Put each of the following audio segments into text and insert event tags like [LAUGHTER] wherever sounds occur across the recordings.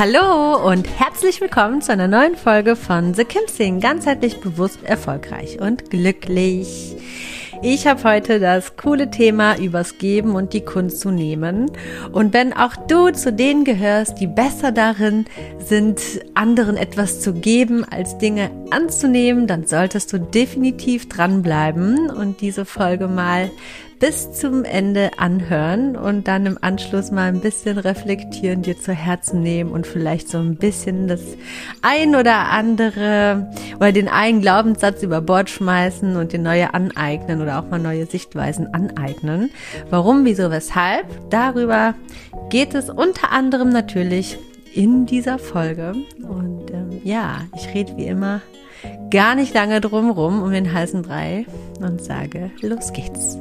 Hallo und herzlich willkommen zu einer neuen Folge von The Kim Sing, ganzheitlich bewusst, erfolgreich und glücklich. Ich habe heute das coole Thema übers Geben und die Kunst zu nehmen. Und wenn auch du zu denen gehörst, die besser darin sind, anderen etwas zu geben, als Dinge anzunehmen, dann solltest du definitiv dranbleiben und diese Folge mal bis zum Ende anhören und dann im Anschluss mal ein bisschen reflektieren, dir zu Herzen nehmen und vielleicht so ein bisschen das ein oder andere oder den einen Glaubenssatz über Bord schmeißen und den neue aneignen oder auch mal neue Sichtweisen aneignen. Warum, wieso, weshalb? Darüber geht es unter anderem natürlich in dieser Folge. Und ähm, ja, ich rede wie immer gar nicht lange drumrum um den heißen Brei und sage, los geht's.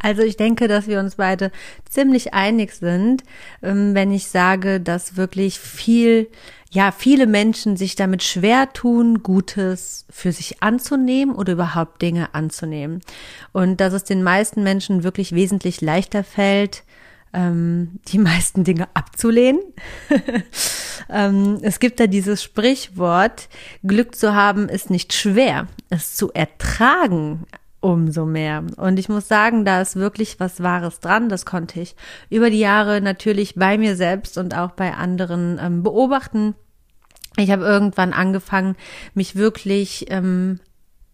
Also ich denke, dass wir uns beide ziemlich einig sind, ähm, wenn ich sage, dass wirklich viel, ja, viele Menschen sich damit schwer tun, Gutes für sich anzunehmen oder überhaupt Dinge anzunehmen. Und dass es den meisten Menschen wirklich wesentlich leichter fällt, ähm, die [LAUGHS] meisten Dinge abzulehnen. [LAUGHS] ähm, es gibt da dieses Sprichwort, Glück zu haben ist nicht schwer, es zu ertragen umso mehr. Und ich muss sagen, da ist wirklich was Wahres dran. Das konnte ich über die Jahre natürlich bei mir selbst und auch bei anderen ähm, beobachten. Ich habe irgendwann angefangen, mich wirklich, ähm,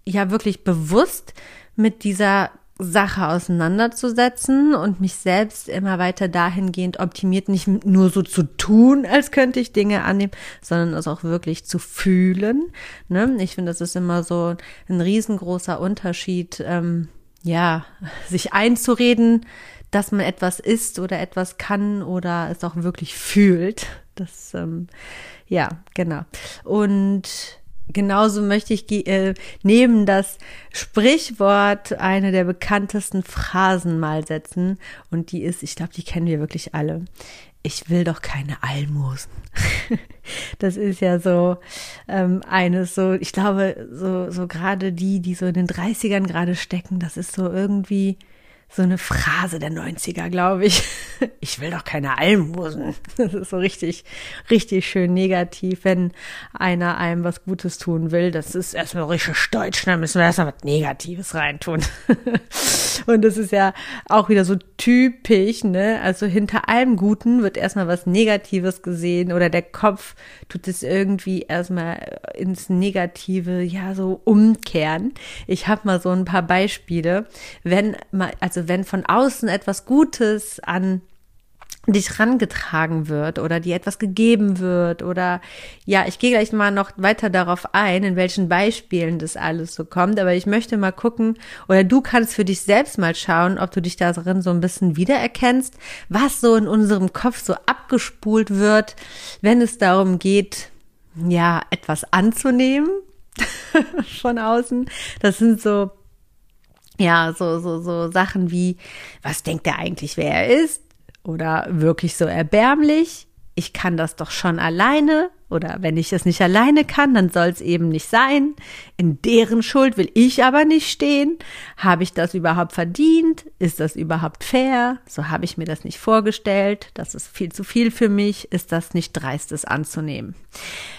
ja, wirklich bewusst mit dieser Sache auseinanderzusetzen und mich selbst immer weiter dahingehend optimiert, nicht nur so zu tun, als könnte ich Dinge annehmen, sondern es auch wirklich zu fühlen. Ne? Ich finde, das ist immer so ein riesengroßer Unterschied, ähm, ja, [LAUGHS] sich einzureden, dass man etwas ist oder etwas kann oder es auch wirklich fühlt. Das, ähm, ja, genau. Und genauso möchte ich äh, neben das Sprichwort eine der bekanntesten Phrasen mal setzen. Und die ist, ich glaube, die kennen wir wirklich alle. Ich will doch keine Almosen. [LAUGHS] das ist ja so ähm, eines so, ich glaube, so, so gerade die, die so in den 30ern gerade stecken, das ist so irgendwie so eine Phrase der 90er, glaube ich. [LAUGHS] Ich will doch keine Almosen. Das ist so richtig, richtig schön negativ, wenn einer einem was Gutes tun will. Das ist erstmal richtig deutsch, da müssen wir erstmal was Negatives reintun. [LAUGHS] Und das ist ja auch wieder so typisch, ne? Also hinter allem Guten wird erstmal was Negatives gesehen oder der Kopf tut es irgendwie erstmal ins Negative, ja, so umkehren. Ich habe mal so ein paar Beispiele. Wenn mal, also wenn von außen etwas Gutes an dich rangetragen wird oder dir etwas gegeben wird oder ja, ich gehe gleich mal noch weiter darauf ein, in welchen Beispielen das alles so kommt, aber ich möchte mal gucken oder du kannst für dich selbst mal schauen, ob du dich darin so ein bisschen wiedererkennst, was so in unserem Kopf so abgespult wird, wenn es darum geht, ja, etwas anzunehmen [LAUGHS] von außen. Das sind so ja, so, so, so Sachen wie, was denkt er eigentlich, wer er ist? Oder wirklich so erbärmlich? ich kann das doch schon alleine oder wenn ich es nicht alleine kann, dann soll es eben nicht sein. In deren Schuld will ich aber nicht stehen. Habe ich das überhaupt verdient? Ist das überhaupt fair? So habe ich mir das nicht vorgestellt. Das ist viel zu viel für mich. Ist das nicht dreistes anzunehmen?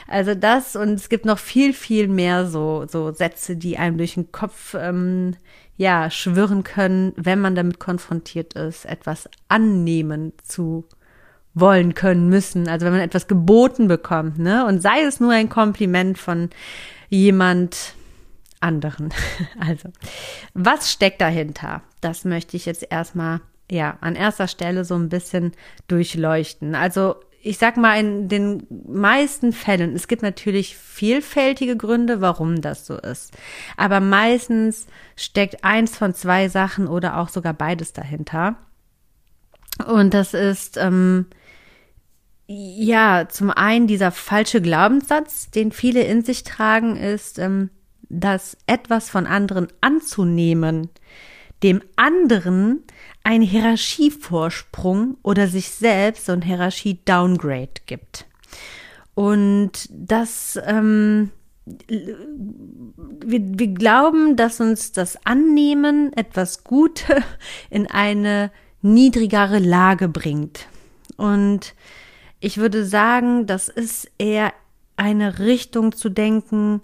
Also das und es gibt noch viel, viel mehr so, so Sätze, die einem durch den Kopf ähm, ja, schwirren können, wenn man damit konfrontiert ist, etwas annehmen zu wollen können müssen. Also wenn man etwas geboten bekommt, ne? Und sei es nur ein Kompliment von jemand anderen. [LAUGHS] Also, was steckt dahinter? Das möchte ich jetzt erstmal, ja, an erster Stelle so ein bisschen durchleuchten. Also, ich sag mal, in den meisten Fällen, es gibt natürlich vielfältige Gründe, warum das so ist. Aber meistens steckt eins von zwei Sachen oder auch sogar beides dahinter. Und das ist, ähm, ja, zum einen dieser falsche Glaubenssatz, den viele in sich tragen, ist, ähm, dass etwas von anderen anzunehmen, dem anderen ein Hierarchievorsprung oder sich selbst so ein Hierarchie-Downgrade gibt. Und das, ähm, wir, wir glauben, dass uns das Annehmen etwas Gute [LAUGHS] in eine niedrigere Lage bringt. Und ich würde sagen, das ist eher eine Richtung zu denken,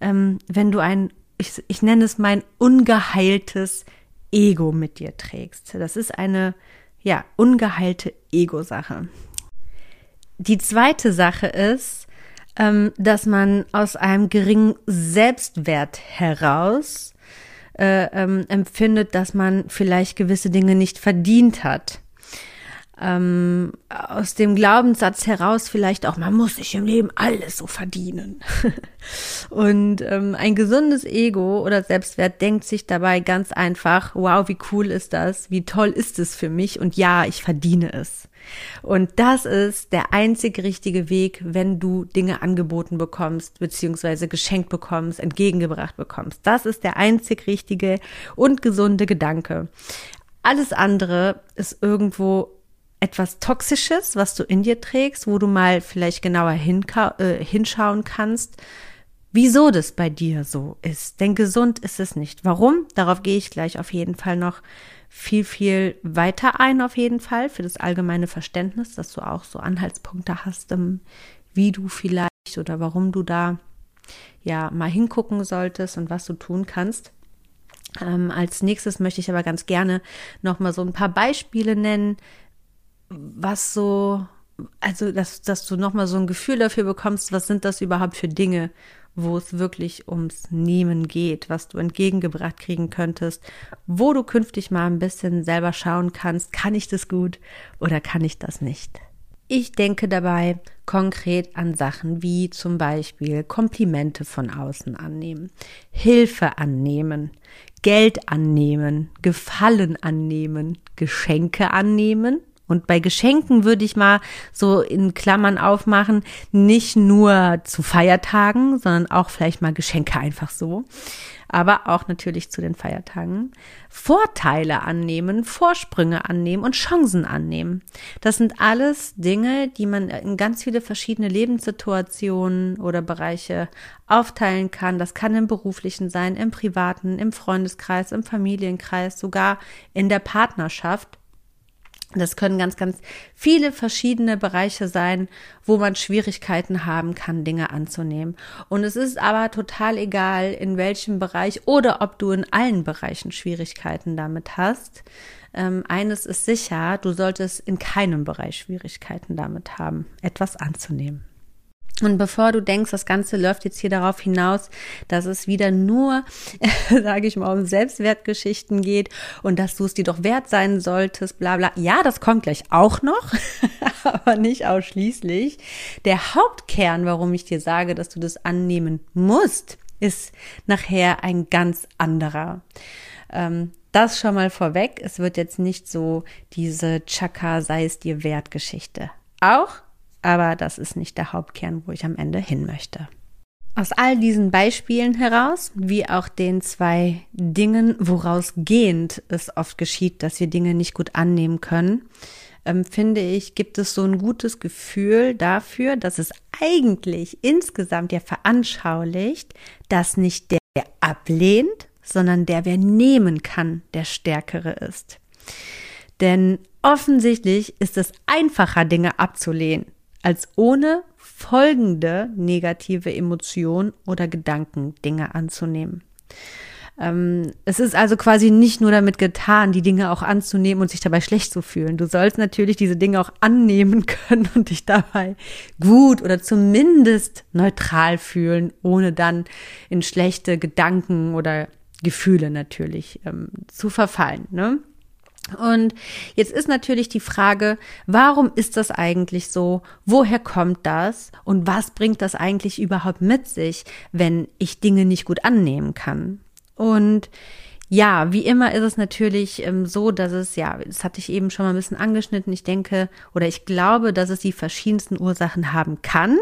ähm, wenn du ein, ich, ich nenne es mein ungeheiltes Ego mit dir trägst. Das ist eine, ja, ungeheilte Ego-Sache. Die zweite Sache ist, ähm, dass man aus einem geringen Selbstwert heraus äh, ähm, empfindet, dass man vielleicht gewisse Dinge nicht verdient hat ähm, aus dem Glaubenssatz heraus vielleicht auch, man muss sich im Leben alles so verdienen. [LAUGHS] und ähm, ein gesundes Ego oder Selbstwert denkt sich dabei ganz einfach, wow, wie cool ist das, wie toll ist es für mich und ja, ich verdiene es. Und das ist der einzig richtige Weg, wenn du Dinge angeboten bekommst, beziehungsweise geschenkt bekommst, entgegengebracht bekommst. Das ist der einzig richtige und gesunde Gedanke. Alles andere ist irgendwo etwas Toxisches, was du in dir trägst, wo du mal vielleicht genauer äh, hinschauen kannst, wieso das bei dir so ist. Denn gesund ist es nicht. Warum? Darauf gehe ich gleich auf jeden Fall noch viel, viel weiter ein, auf jeden Fall, für das allgemeine Verständnis, dass du auch so Anhaltspunkte hast, ähm, wie du vielleicht oder warum du da ja mal hingucken solltest und was du tun kannst. Ähm, als nächstes möchte ich aber ganz gerne noch mal so ein paar Beispiele nennen, was so, also dass, dass du nochmal so ein Gefühl dafür bekommst, was sind das überhaupt für Dinge, wo es wirklich ums Nehmen geht, was du entgegengebracht kriegen könntest, wo du künftig mal ein bisschen selber schauen kannst, kann ich das gut oder kann ich das nicht. Ich denke dabei konkret an Sachen wie zum Beispiel Komplimente von außen annehmen, Hilfe annehmen, Geld annehmen, Gefallen annehmen, Geschenke annehmen, und bei Geschenken würde ich mal so in Klammern aufmachen, nicht nur zu Feiertagen, sondern auch vielleicht mal Geschenke einfach so. Aber auch natürlich zu den Feiertagen. Vorteile annehmen, Vorsprünge annehmen und Chancen annehmen. Das sind alles Dinge, die man in ganz viele verschiedene Lebenssituationen oder Bereiche aufteilen kann. Das kann im beruflichen sein, im privaten, im Freundeskreis, im Familienkreis, sogar in der Partnerschaft das können ganz, ganz viele verschiedene Bereiche sein, wo man Schwierigkeiten haben kann, Dinge anzunehmen. Und es ist aber total egal, in welchem Bereich oder ob du in allen Bereichen Schwierigkeiten damit hast. Ähm, eines ist sicher, du solltest in keinem Bereich Schwierigkeiten damit haben, etwas anzunehmen. Und bevor du denkst, das Ganze läuft jetzt hier darauf hinaus, dass es wieder nur, [LAUGHS] sage ich mal, um Selbstwertgeschichten geht und dass du es dir doch wert sein solltest, bla bla. Ja, das kommt gleich auch noch, [LAUGHS] aber nicht ausschließlich. Der Hauptkern, warum ich dir sage, dass du das annehmen musst, ist nachher ein ganz anderer. Ähm, das schon mal vorweg. Es wird jetzt nicht so diese Chaka sei es dir wert Geschichte. Auch aber das ist nicht der Hauptkern, wo ich am Ende hin möchte. Aus all diesen Beispielen heraus, wie auch den zwei Dingen, woraus gehend es oft geschieht, dass wir Dinge nicht gut annehmen können, ähm, finde ich, gibt es so ein gutes Gefühl dafür, dass es eigentlich insgesamt ja veranschaulicht, dass nicht der, der ablehnt, sondern der, wer nehmen kann, der Stärkere ist. Denn offensichtlich ist es einfacher, Dinge abzulehnen, als ohne folgende negative Emotion oder Gedanken Dinge anzunehmen. Ähm, es ist also quasi nicht nur damit getan, die Dinge auch anzunehmen und sich dabei schlecht zu fühlen. Du sollst natürlich diese Dinge auch annehmen [LAUGHS] können und dich dabei gut oder zumindest neutral fühlen, ohne dann in schlechte Gedanken oder Gefühle natürlich ähm, zu verfallen. Ne? Und jetzt ist natürlich die Frage, warum ist das eigentlich so? Woher kommt das? Und was bringt das eigentlich überhaupt mit sich, wenn ich Dinge nicht gut annehmen kann? Und ja, wie immer ist es natürlich ähm, so, dass es, ja, das hatte ich eben schon mal ein bisschen angeschnitten. Ich denke oder ich glaube, dass es die verschiedensten Ursachen haben kann.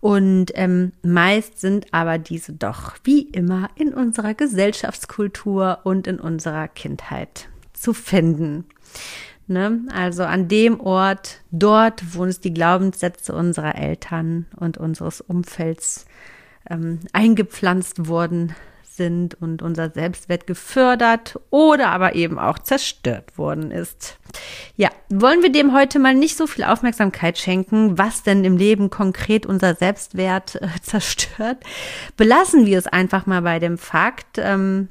Und ähm, meist sind aber diese doch wie immer in unserer Gesellschaftskultur und in unserer Kindheit zu finden. Ne? Also an dem Ort, dort, wo uns die Glaubenssätze unserer Eltern und unseres Umfelds ähm, eingepflanzt wurden, sind und unser Selbstwert gefördert oder aber eben auch zerstört worden ist. Ja, wollen wir dem heute mal nicht so viel Aufmerksamkeit schenken, was denn im Leben konkret unser Selbstwert äh, [LAUGHS] zerstört? Belassen wir es einfach mal bei dem Fakt, ähm,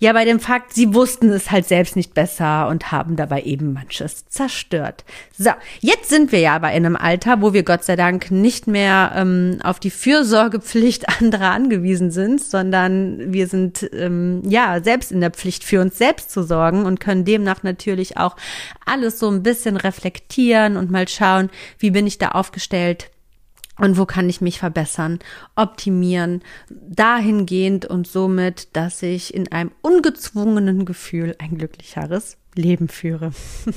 ja, bei dem Fakt, sie wussten es halt selbst nicht besser und haben dabei eben manches zerstört. So, jetzt sind wir ja aber in einem Alter, wo wir Gott sei Dank nicht mehr ähm, auf die Fürsorgepflicht [LAUGHS] anderer angewiesen sind, sondern wir sind ähm, ja selbst in der Pflicht, für uns selbst zu sorgen und können demnach natürlich auch alles so ein bisschen reflektieren und mal schauen, wie bin ich da aufgestellt, und wo kann ich mich verbessern, optimieren, dahingehend und somit, dass ich in einem ungezwungenen Gefühl ein glücklicheres Leben führe. [LAUGHS]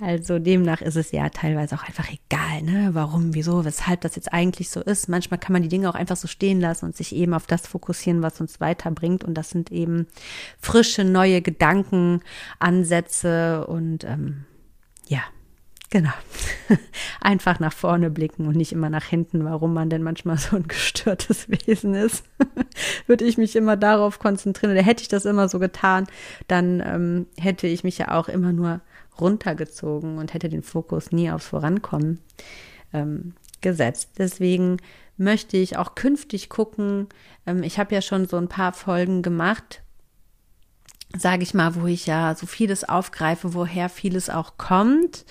Also demnach ist es ja teilweise auch einfach egal, ne? Warum, wieso, weshalb das jetzt eigentlich so ist. Manchmal kann man die Dinge auch einfach so stehen lassen und sich eben auf das fokussieren, was uns weiterbringt. Und das sind eben frische, neue Gedanken, Ansätze und ähm, ja, Genau. [LAUGHS] Einfach nach vorne blicken und nicht immer nach hinten, warum man denn manchmal so ein gestörtes [LAUGHS] Wesen ist. [LAUGHS] Würde ich mich immer darauf konzentrieren. Oder hätte ich das immer so getan, dann ähm, hätte ich mich ja auch immer nur runtergezogen und hätte den Fokus nie aufs Vorankommen ähm, gesetzt. Deswegen möchte ich auch künftig gucken. Ähm, ich habe ja schon so ein paar Folgen gemacht, sage ich mal, wo ich ja so vieles aufgreife, woher vieles auch kommt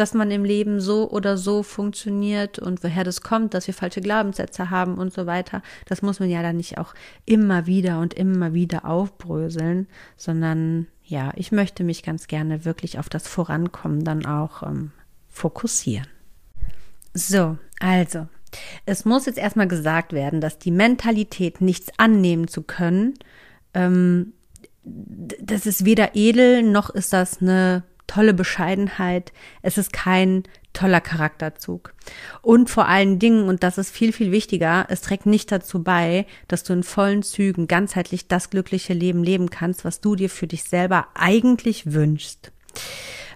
dass man im Leben so oder so funktioniert und woher das kommt, dass wir falsche Glaubenssätze haben und so weiter. Das muss man ja dann nicht auch immer wieder und immer wieder aufbröseln, sondern ja, ich möchte mich ganz gerne wirklich auf das Vorankommen dann auch ähm, fokussieren. So, also, es muss jetzt erstmal gesagt werden, dass die Mentalität, nichts annehmen zu können, ähm, das ist weder edel noch ist das eine tolle Bescheidenheit. Es ist kein toller Charakterzug. Und vor allen Dingen, und das ist viel, viel wichtiger, es trägt nicht dazu bei, dass du in vollen Zügen ganzheitlich das glückliche Leben leben kannst, was du dir für dich selber eigentlich wünschst.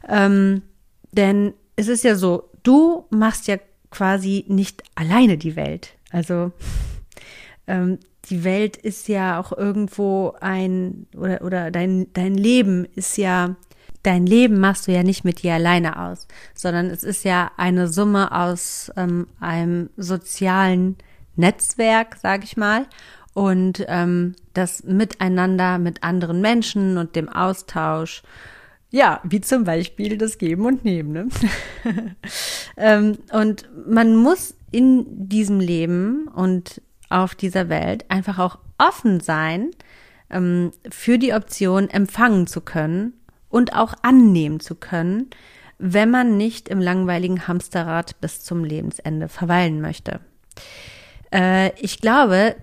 Ähm, denn es ist ja so, du machst ja quasi nicht alleine die Welt. Also ähm, die Welt ist ja auch irgendwo ein oder oder dein dein Leben ist ja dein Leben machst du ja nicht mit dir alleine aus, sondern es ist ja eine Summe aus ähm, einem sozialen Netzwerk, sag ich mal, und ähm, das Miteinander mit anderen Menschen und dem Austausch. Ja, wie zum Beispiel das Geben und Nehmen. Ne? [LAUGHS] ähm, und man muss in diesem Leben und auf dieser Welt einfach auch offen sein, ähm, für die Option empfangen zu können und auch annehmen zu können, wenn man nicht im langweiligen Hamsterrad bis zum Lebensende verweilen möchte. Äh, ich glaube,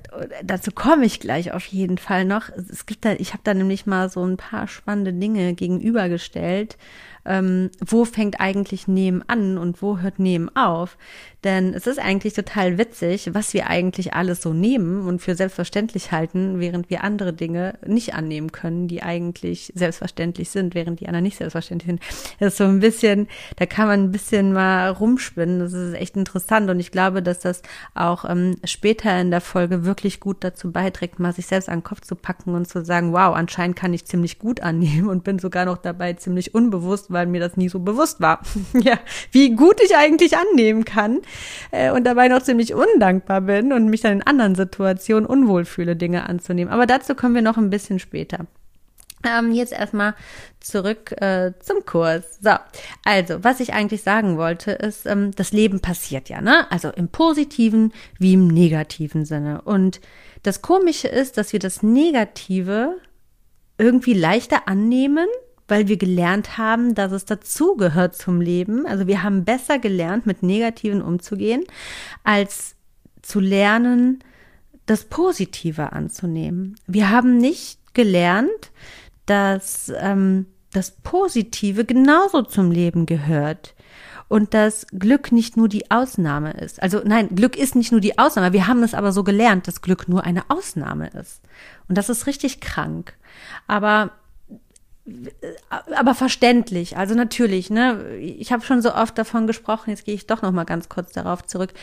dazu komme ich gleich auf jeden Fall noch. Es gibt da, ich habe da nämlich mal so ein paar spannende Dinge gegenübergestellt. Ähm, wo fängt eigentlich Nehmen an und wo hört Nehmen auf? Denn es ist eigentlich total witzig, was wir eigentlich alles so nehmen und für selbstverständlich halten, während wir andere Dinge nicht annehmen können, die eigentlich selbstverständlich sind, während die anderen nicht selbstverständlich sind. Das ist so ein bisschen, da kann man ein bisschen mal rumspinnen. Das ist echt interessant und ich glaube, dass das auch ähm, später in der Folge wirklich gut dazu beiträgt, mal sich selbst an den Kopf zu packen und zu sagen, wow, anscheinend kann ich ziemlich gut annehmen und bin sogar noch dabei ziemlich unbewusst, weil mir das nie so bewusst war. [LAUGHS] ja, wie gut ich eigentlich annehmen kann äh, und dabei noch ziemlich undankbar bin und mich dann in anderen Situationen unwohl fühle, Dinge anzunehmen. Aber dazu kommen wir noch ein bisschen später. Ähm, jetzt erstmal zurück äh, zum Kurs. So, also, was ich eigentlich sagen wollte, ist, ähm, das Leben passiert ja, ne? Also im positiven wie im negativen Sinne. Und das Komische ist, dass wir das Negative irgendwie leichter annehmen, weil wir gelernt haben, dass es dazugehört zum Leben. Also wir haben besser gelernt, mit Negativen umzugehen, als zu lernen, das Positive anzunehmen. Wir haben nicht gelernt, dass ähm, das Positive genauso zum Leben gehört und dass Glück nicht nur die Ausnahme ist. Also nein, Glück ist nicht nur die Ausnahme. Wir haben es aber so gelernt, dass Glück nur eine Ausnahme ist. Und das ist richtig krank. Aber aber verständlich. Also natürlich, ne? Ich habe schon so oft davon gesprochen. Jetzt gehe ich doch noch mal ganz kurz darauf zurück.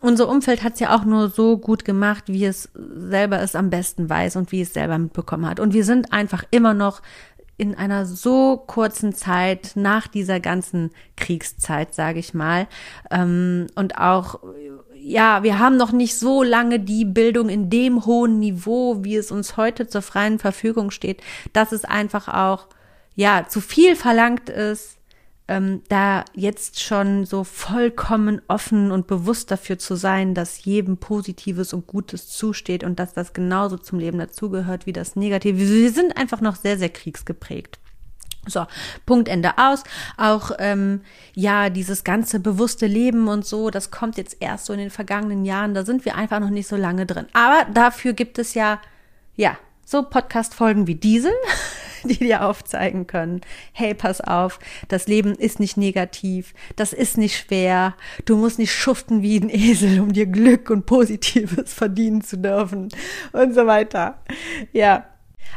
Unser Umfeld hat es ja auch nur so gut gemacht, wie es selber es am besten weiß und wie es selber mitbekommen hat. Und wir sind einfach immer noch in einer so kurzen Zeit nach dieser ganzen Kriegszeit, sage ich mal, ähm, und auch ja, wir haben noch nicht so lange die Bildung in dem hohen Niveau, wie es uns heute zur freien Verfügung steht, dass es einfach auch ja zu viel verlangt ist, ähm, da jetzt schon so vollkommen offen und bewusst dafür zu sein, dass jedem Positives und Gutes zusteht und dass das genauso zum Leben dazugehört wie das Negative. Wir sind einfach noch sehr, sehr kriegsgeprägt. So, Punkt Ende aus. Auch ähm, ja, dieses ganze bewusste Leben und so, das kommt jetzt erst so in den vergangenen Jahren. Da sind wir einfach noch nicht so lange drin. Aber dafür gibt es ja, ja, so Podcast-Folgen wie diese, [LAUGHS] die dir aufzeigen können, hey, pass auf, das Leben ist nicht negativ, das ist nicht schwer, du musst nicht schuften wie ein Esel, um dir Glück und Positives [LAUGHS] verdienen zu dürfen und so weiter. Ja,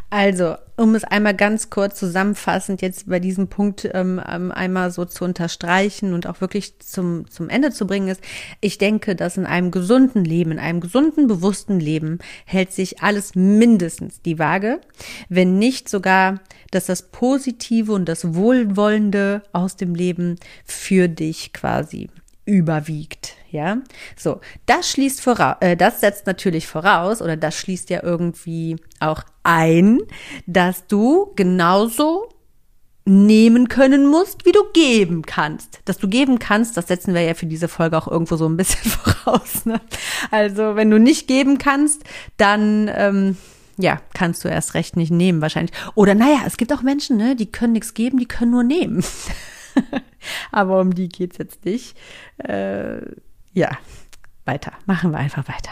also, um es einmal ganz kurz zusammenfassend jetzt bei diesem Punkt ähm, ähm, einmal so zu unterstreichen und auch wirklich zum, zum Ende zu bringen, ist, ich denke, dass in einem gesunden Leben, in einem gesunden, bewussten Leben hält sich alles mindestens die Waage, wenn nicht sogar, dass das Positive und das Wohlwollende aus dem Leben für dich quasi überwiegt. Ja, so das schließt voraus, äh, das setzt natürlich voraus oder das schließt ja irgendwie auch ein, dass du genauso nehmen können musst, wie du geben kannst. Dass du geben kannst, das setzen wir ja für diese Folge auch irgendwo so ein bisschen [LAUGHS] voraus. Ne? Also wenn du nicht geben kannst, dann ähm, ja, kannst du erst recht nicht nehmen wahrscheinlich. Oder naja, es gibt auch Menschen, ne, die können nichts geben, die können nur nehmen. [LAUGHS] Aber um die geht's jetzt nicht. Äh, ja, weiter. Machen wir einfach weiter.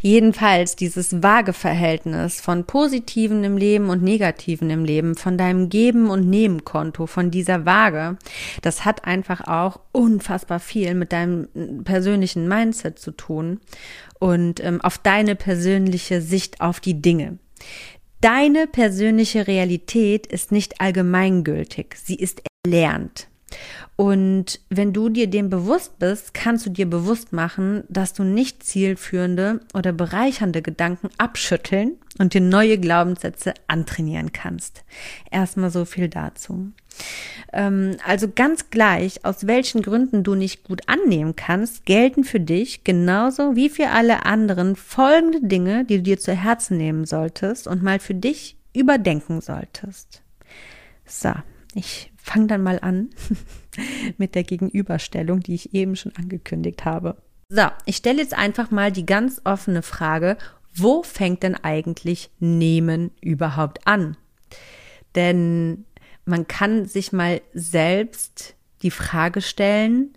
Jedenfalls dieses vage Verhältnis von Positiven im Leben und Negativen im Leben, von deinem Geben- und Nehmen-Konto, von dieser Waage, das hat einfach auch unfassbar viel mit deinem persönlichen Mindset zu tun und ähm, auf deine persönliche Sicht auf die Dinge. Deine persönliche Realität ist nicht allgemeingültig, sie ist erlernt. Und wenn du dir dem bewusst bist, kannst du dir bewusst machen, dass du nicht zielführende oder bereichernde Gedanken abschütteln und dir neue Glaubenssätze antrainieren kannst. Erstmal so viel dazu. Ähm, also ganz gleich, aus welchen Gründen du nicht gut annehmen kannst, gelten für dich genauso wie für alle anderen folgende Dinge, die du dir zu Herzen nehmen solltest und mal für dich überdenken solltest. So, ich fange dann mal an [LAUGHS] [LAUGHS] mit der Gegenüberstellung, die ich eben schon angekündigt habe. So, ich stelle jetzt einfach mal die ganz offene Frage, wo fängt denn eigentlich Nehmen überhaupt an? Denn man kann sich mal selbst die Frage stellen,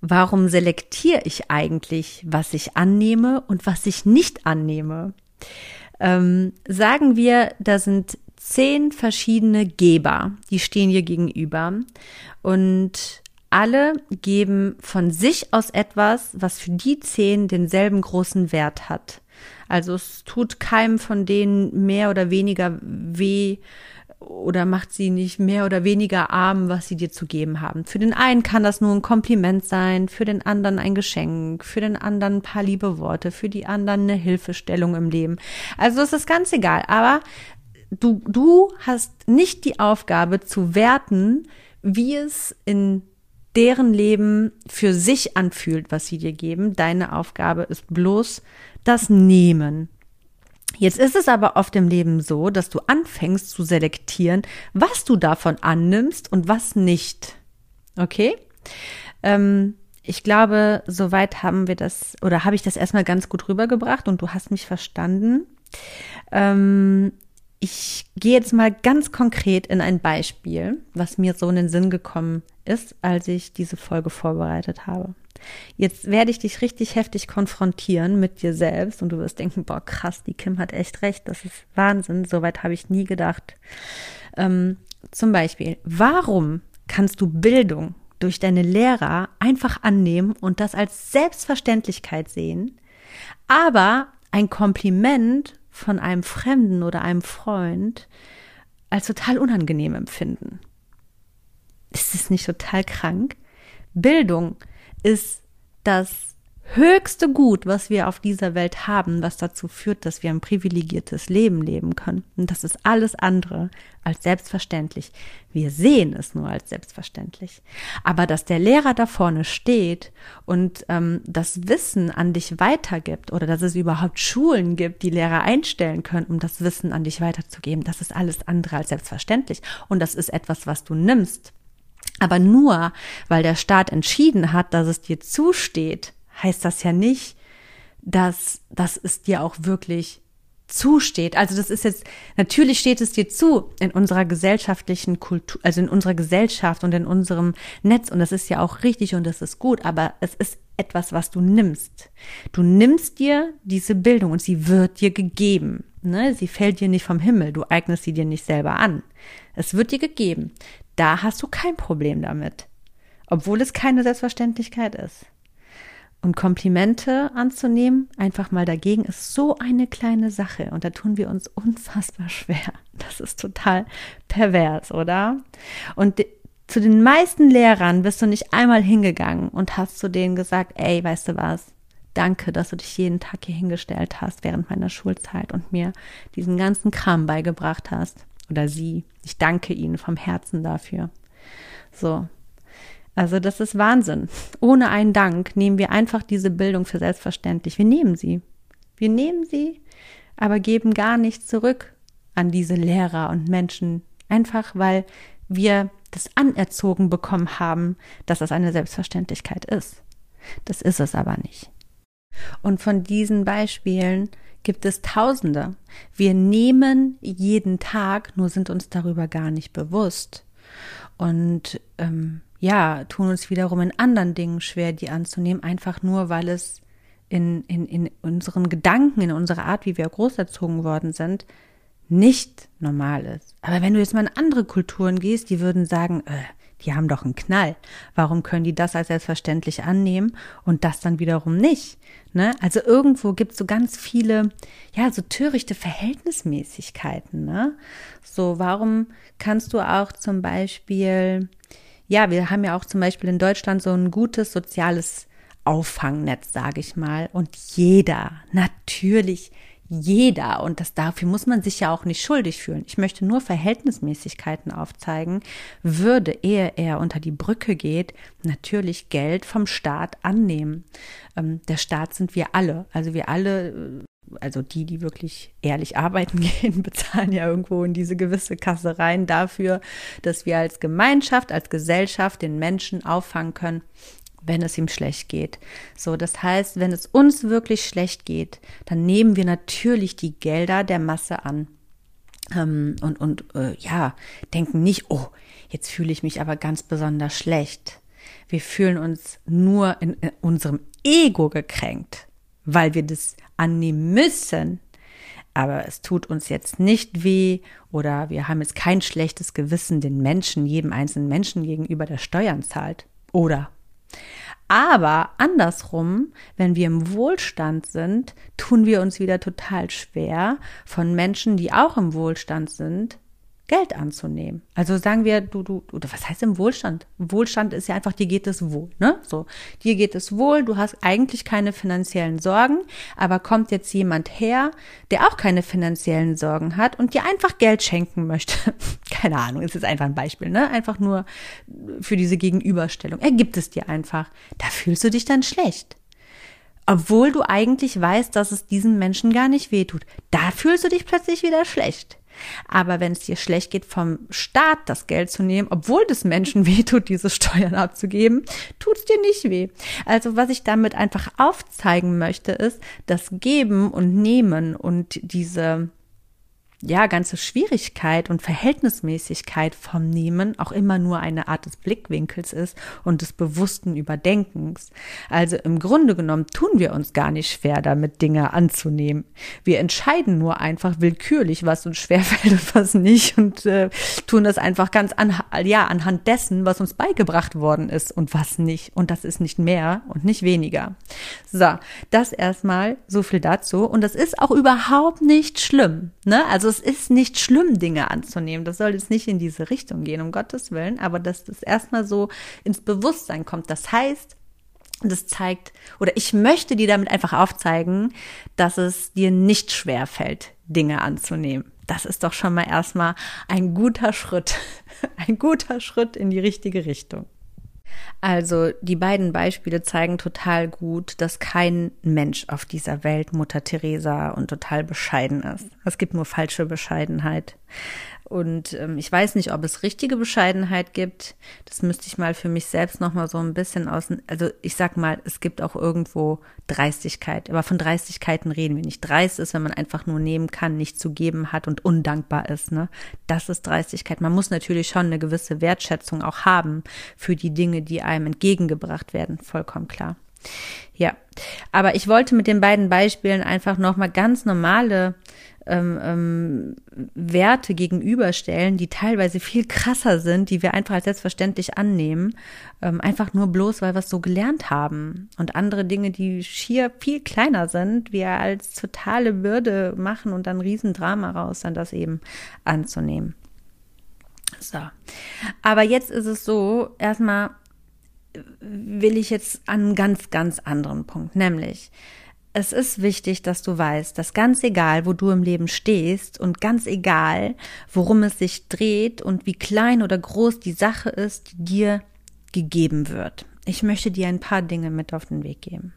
warum selektiere ich eigentlich, was ich annehme und was ich nicht annehme? Ähm, sagen wir, da sind zehn verschiedene Geber, die stehen hier gegenüber. Und alle geben von sich aus etwas, was für die zehn denselben großen Wert hat. Also es tut keinem von denen mehr oder weniger weh oder macht sie nicht mehr oder weniger arm, was sie dir zu geben haben. Für den einen kann das nur ein Kompliment sein, für den anderen ein Geschenk, für den anderen ein paar liebe Worte, für die anderen eine Hilfestellung im Leben. Also es ist ganz egal, aber du, du hast nicht die Aufgabe zu werten, wie es in deren Leben für sich anfühlt, was sie dir geben. Deine Aufgabe ist bloß das Nehmen. Jetzt ist es aber oft im Leben so, dass du anfängst zu selektieren, was du davon annimmst und was nicht. Okay? Ähm, ich glaube, soweit haben wir das oder habe ich das erstmal ganz gut rübergebracht und du hast mich verstanden. Ähm, ich gehe jetzt mal ganz konkret in ein Beispiel, was mir so in den Sinn gekommen ist, als ich diese Folge vorbereitet habe. Jetzt werde ich dich richtig heftig konfrontieren mit dir selbst und du wirst denken, boah, krass, die Kim hat echt recht, das ist Wahnsinn, soweit habe ich nie gedacht. Ähm, zum Beispiel, warum kannst du Bildung durch deine Lehrer einfach annehmen und das als Selbstverständlichkeit sehen, aber ein Kompliment von einem Fremden oder einem Freund als total unangenehm empfinden? Ist es nicht total krank? Bildung ist das höchste Gut, was wir auf dieser Welt haben, was dazu führt, dass wir ein privilegiertes Leben leben können. Und das ist alles andere als selbstverständlich. Wir sehen es nur als selbstverständlich. Aber dass der Lehrer da vorne steht und ähm, das Wissen an dich weitergibt oder dass es überhaupt Schulen gibt, die Lehrer einstellen können, um das Wissen an dich weiterzugeben, das ist alles andere als selbstverständlich. Und das ist etwas, was du nimmst aber nur, weil der Staat entschieden hat, dass es dir zusteht, heißt das ja nicht, dass, dass es dir auch wirklich zusteht. Also das ist jetzt, natürlich steht es dir zu in unserer gesellschaftlichen Kultur, also in unserer Gesellschaft und in unserem Netz und das ist ja auch richtig und das ist gut, aber es ist etwas, was du nimmst. Du nimmst dir diese Bildung und sie wird dir gegeben. Ne? Sie fällt dir nicht vom Himmel, du eignest sie dir nicht selber an. Es wird dir gegeben. Da hast du kein Problem damit, obwohl es keine Selbstverständlichkeit ist. Und Komplimente anzunehmen, einfach mal dagegen, ist so eine kleine Sache. Und da tun wir uns unfassbar schwer. Das ist total pervers, oder? Und zu den meisten Lehrern bist du nicht einmal hingegangen und hast zu denen gesagt, ey, weißt du was? Danke, dass du dich jeden Tag hier hingestellt hast während meiner Schulzeit und mir diesen ganzen Kram beigebracht hast. Oder sie. Ich danke ihnen vom Herzen dafür. So, also das ist Wahnsinn. Ohne einen Dank nehmen wir einfach diese Bildung für selbstverständlich. Wir nehmen sie. Wir nehmen sie, aber geben gar nichts zurück an diese Lehrer und Menschen. Einfach weil wir das anerzogen bekommen haben, dass das eine Selbstverständlichkeit ist. Das ist es aber nicht. Und von diesen Beispielen gibt es Tausende. Wir nehmen jeden Tag, nur sind uns darüber gar nicht bewusst. Und ähm, ja, tun uns wiederum in anderen Dingen schwer, die anzunehmen, einfach nur, weil es in, in, in unseren Gedanken, in unserer Art, wie wir großerzogen worden sind, nicht normal ist. Aber wenn du jetzt mal in andere Kulturen gehst, die würden sagen, äh, die haben doch einen Knall. Warum können die das als selbstverständlich annehmen und das dann wiederum nicht? Ne? Also irgendwo gibt es so ganz viele, ja, so törichte Verhältnismäßigkeiten. Ne? So, warum kannst du auch zum Beispiel ja, wir haben ja auch zum Beispiel in Deutschland so ein gutes soziales Auffangnetz, sage ich mal. Und jeder, natürlich jeder, und das dafür muss man sich ja auch nicht schuldig fühlen. Ich möchte nur Verhältnismäßigkeiten aufzeigen, würde, ehe er unter die Brücke geht, natürlich Geld vom Staat annehmen. Ähm, der Staat sind wir alle. Also wir alle äh, also die, die wirklich ehrlich arbeiten [LAUGHS] gehen, bezahlen ja irgendwo in diese gewisse Kasse rein dafür, dass wir als Gemeinschaft, als Gesellschaft den Menschen auffangen können, wenn es ihm schlecht geht. So, das heißt, wenn es uns wirklich schlecht geht, dann nehmen wir natürlich die Gelder der Masse an. Ähm, und und äh, ja, denken nicht, oh, jetzt fühle ich mich aber ganz besonders schlecht. Wir fühlen uns nur in, in unserem Ego gekränkt weil wir das annehmen müssen. Aber es tut uns jetzt nicht weh oder wir haben jetzt kein schlechtes Gewissen den Menschen, jedem einzelnen Menschen gegenüber, der Steuern zahlt. Oder? Aber andersrum, wenn wir im Wohlstand sind, tun wir uns wieder total schwer, von Menschen, die auch im Wohlstand sind, Geld anzunehmen. Also sagen wir, du, du, oder was heißt im Wohlstand? Wohlstand ist ja einfach, dir geht es wohl, ne? So, dir geht es wohl, du hast eigentlich keine finanziellen Sorgen, aber kommt jetzt jemand her, der auch keine finanziellen Sorgen hat und dir einfach Geld schenken möchte. [LAUGHS] keine Ahnung, ist einfach ein Beispiel, ne? Einfach nur für diese Gegenüberstellung. Er gibt es dir einfach. Da fühlst du dich dann schlecht obwohl du eigentlich weißt, dass es diesen Menschen gar nicht wehtut. Da fühlst du dich plötzlich wieder schlecht. Aber wenn es dir schlecht geht, vom Staat das Geld zu nehmen, obwohl des Menschen [LAUGHS] wehtut, diese Steuern abzugeben, tut es dir nicht weh. Also was ich damit einfach aufzeigen möchte, ist, dass Geben und Nehmen und diese ja, ganze Schwierigkeit und Verhältnismäßigkeit vom Nehmen auch immer nur eine Art des Blickwinkels ist und des bewussten Überdenkens. Also im Grunde genommen tun wir uns gar nicht schwer damit, Dinge anzunehmen. Wir entscheiden nur einfach willkürlich, was uns schwerfällt und was nicht und äh, tun das einfach ganz an, ja, anhand dessen, was uns beigebracht worden ist und was nicht. Und das ist nicht mehr und nicht weniger. So, das erstmal so viel dazu. Und das ist auch überhaupt nicht schlimm. Ne? Also es ist nicht schlimm, Dinge anzunehmen. Das soll jetzt nicht in diese Richtung gehen, um Gottes Willen, aber dass das erstmal so ins Bewusstsein kommt. Das heißt, das zeigt, oder ich möchte dir damit einfach aufzeigen, dass es dir nicht schwer fällt, Dinge anzunehmen. Das ist doch schon mal erstmal ein guter Schritt. [LAUGHS] Ein guter Schritt in die richtige Richtung. Also die beiden Beispiele zeigen total gut, dass kein Mensch auf dieser Welt Mutter Teresa und total bescheiden ist. Es gibt nur falsche Bescheidenheit. Und ähm, ich weiß nicht, ob es richtige Bescheidenheit gibt. Das müsste ich mal für mich selbst noch mal so ein bisschen außen. Also ich sag mal, es gibt auch irgendwo Dreistigkeit. Aber von Dreistigkeiten reden wir nicht. Dreist ist, wenn man einfach nur nehmen kann, nicht zu geben hat und undankbar ist. Ne, das ist Dreistigkeit. Man muss natürlich schon eine gewisse Wertschätzung auch haben für die Dinge, die einem entgegengebracht werden. Vollkommen klar. Ja, aber ich wollte mit den beiden Beispielen einfach noch mal ganz normale ähm, ähm, Werte gegenüberstellen, die teilweise viel krasser sind, die wir einfach als selbstverständlich annehmen, ähm, einfach nur bloß, weil wir es so gelernt haben. Und andere Dinge, die schier viel kleiner sind, wir als totale Bürde machen und dann Riesendrama raus, dann das eben anzunehmen. So. Aber jetzt ist es so, erstmal will ich jetzt an einen ganz, ganz anderen Punkt, nämlich, es ist wichtig, dass du weißt, dass ganz egal, wo du im Leben stehst und ganz egal, worum es sich dreht und wie klein oder groß die Sache ist, die dir gegeben wird. Ich möchte dir ein paar Dinge mit auf den Weg geben.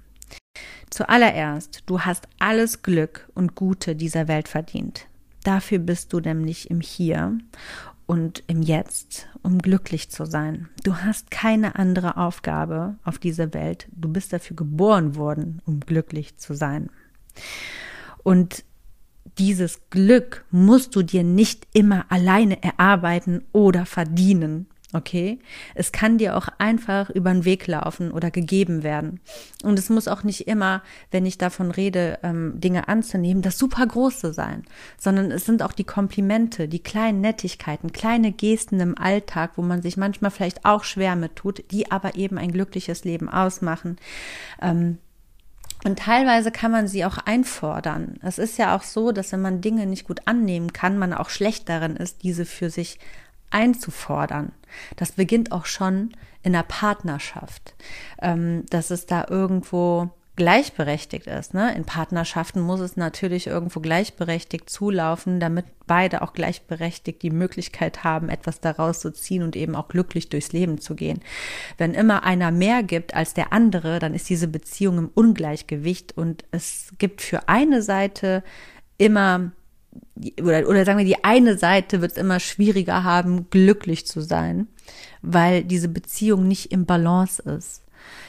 Zuallererst, du hast alles Glück und Gute dieser Welt verdient. Dafür bist du nämlich im Hier und im Jetzt, um glücklich zu sein. Du hast keine andere Aufgabe auf dieser Welt. Du bist dafür geboren worden, um glücklich zu sein. Und dieses Glück musst du dir nicht immer alleine erarbeiten oder verdienen. Okay? Es kann dir auch einfach über den Weg laufen oder gegeben werden. Und es muss auch nicht immer, wenn ich davon rede, ähm, Dinge anzunehmen, das super große sein, sondern es sind auch die Komplimente, die kleinen Nettigkeiten, kleine Gesten im Alltag, wo man sich manchmal vielleicht auch schwer mit tut, die aber eben ein glückliches Leben ausmachen. Ähm, und teilweise kann man sie auch einfordern. Es ist ja auch so, dass wenn man Dinge nicht gut annehmen kann, man auch schlecht darin ist, diese für sich einzufordern. Das beginnt auch schon in der Partnerschaft, ähm, dass es da irgendwo gleichberechtigt ist. Ne? In Partnerschaften muss es natürlich irgendwo gleichberechtigt zulaufen, damit beide auch gleichberechtigt die Möglichkeit haben, etwas daraus zu ziehen und eben auch glücklich durchs Leben zu gehen. Wenn immer einer mehr gibt als der andere, dann ist diese Beziehung im Ungleichgewicht und es gibt für eine Seite immer oder, oder sagen wir, die eine Seite wird es immer schwieriger haben, glücklich zu sein, weil diese Beziehung nicht im Balance ist.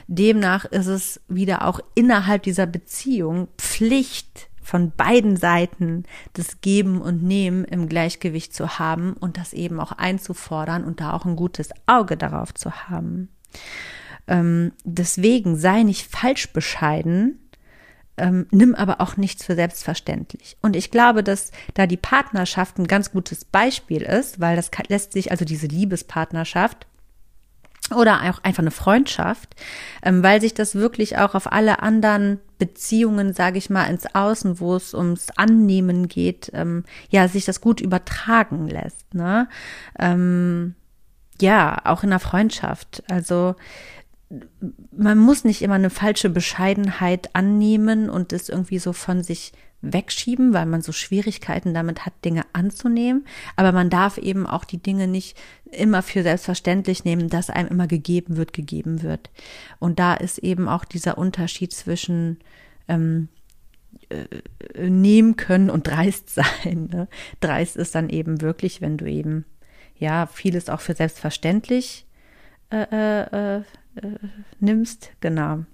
Demnach ist es wieder auch innerhalb dieser Beziehung Pflicht von beiden Seiten das Geben und Nehmen im Gleichgewicht zu haben und das eben auch einzufordern und da auch ein gutes Auge darauf zu haben. Ähm, deswegen sei nicht falsch bescheiden, ähm, nimm aber auch nichts für selbstverständlich. Und ich glaube, dass da die Partnerschaft ein ganz gutes Beispiel ist, weil das lässt sich, also diese Liebespartnerschaft, oder auch einfach eine Freundschaft, ähm, weil sich das wirklich auch auf alle anderen Beziehungen, sage ich mal, ins Außen, wo es ums Annehmen geht, ähm, ja, sich das gut übertragen lässt. Ne? Ähm, ja, auch in der Freundschaft. Also man muss nicht immer eine falsche Bescheidenheit annehmen und es irgendwie so von sich wegschieben, weil man so Schwierigkeiten damit hat, Dinge anzunehmen. Aber man darf eben auch die Dinge nicht immer für selbstverständlich nehmen, dass einem immer gegeben wird, gegeben wird. Und da ist eben auch dieser Unterschied zwischen ähm, äh, nehmen können und dreist sein. Ne? Dreist ist dann eben wirklich, wenn du eben ja vieles auch für selbstverständlich äh, äh, äh, nimmst, genau.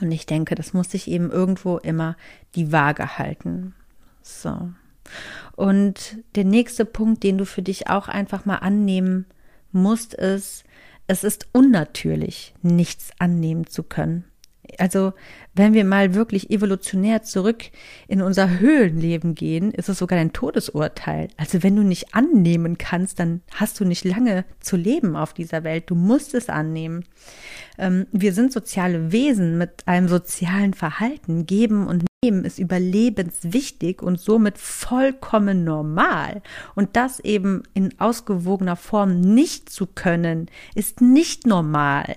Und ich denke, das muss sich eben irgendwo immer die Waage halten. So. Und der nächste Punkt, den du für dich auch einfach mal annehmen musst, ist, es ist unnatürlich, nichts annehmen zu können. Also, wenn wir mal wirklich evolutionär zurück in unser Höhlenleben gehen, ist es sogar ein Todesurteil. Also, wenn du nicht annehmen kannst, dann hast du nicht lange zu leben auf dieser Welt. Du musst es annehmen. Ähm, wir sind soziale Wesen mit einem sozialen Verhalten. Geben und Leben ist überlebenswichtig und somit vollkommen normal. Und das eben in ausgewogener Form nicht zu können, ist nicht normal.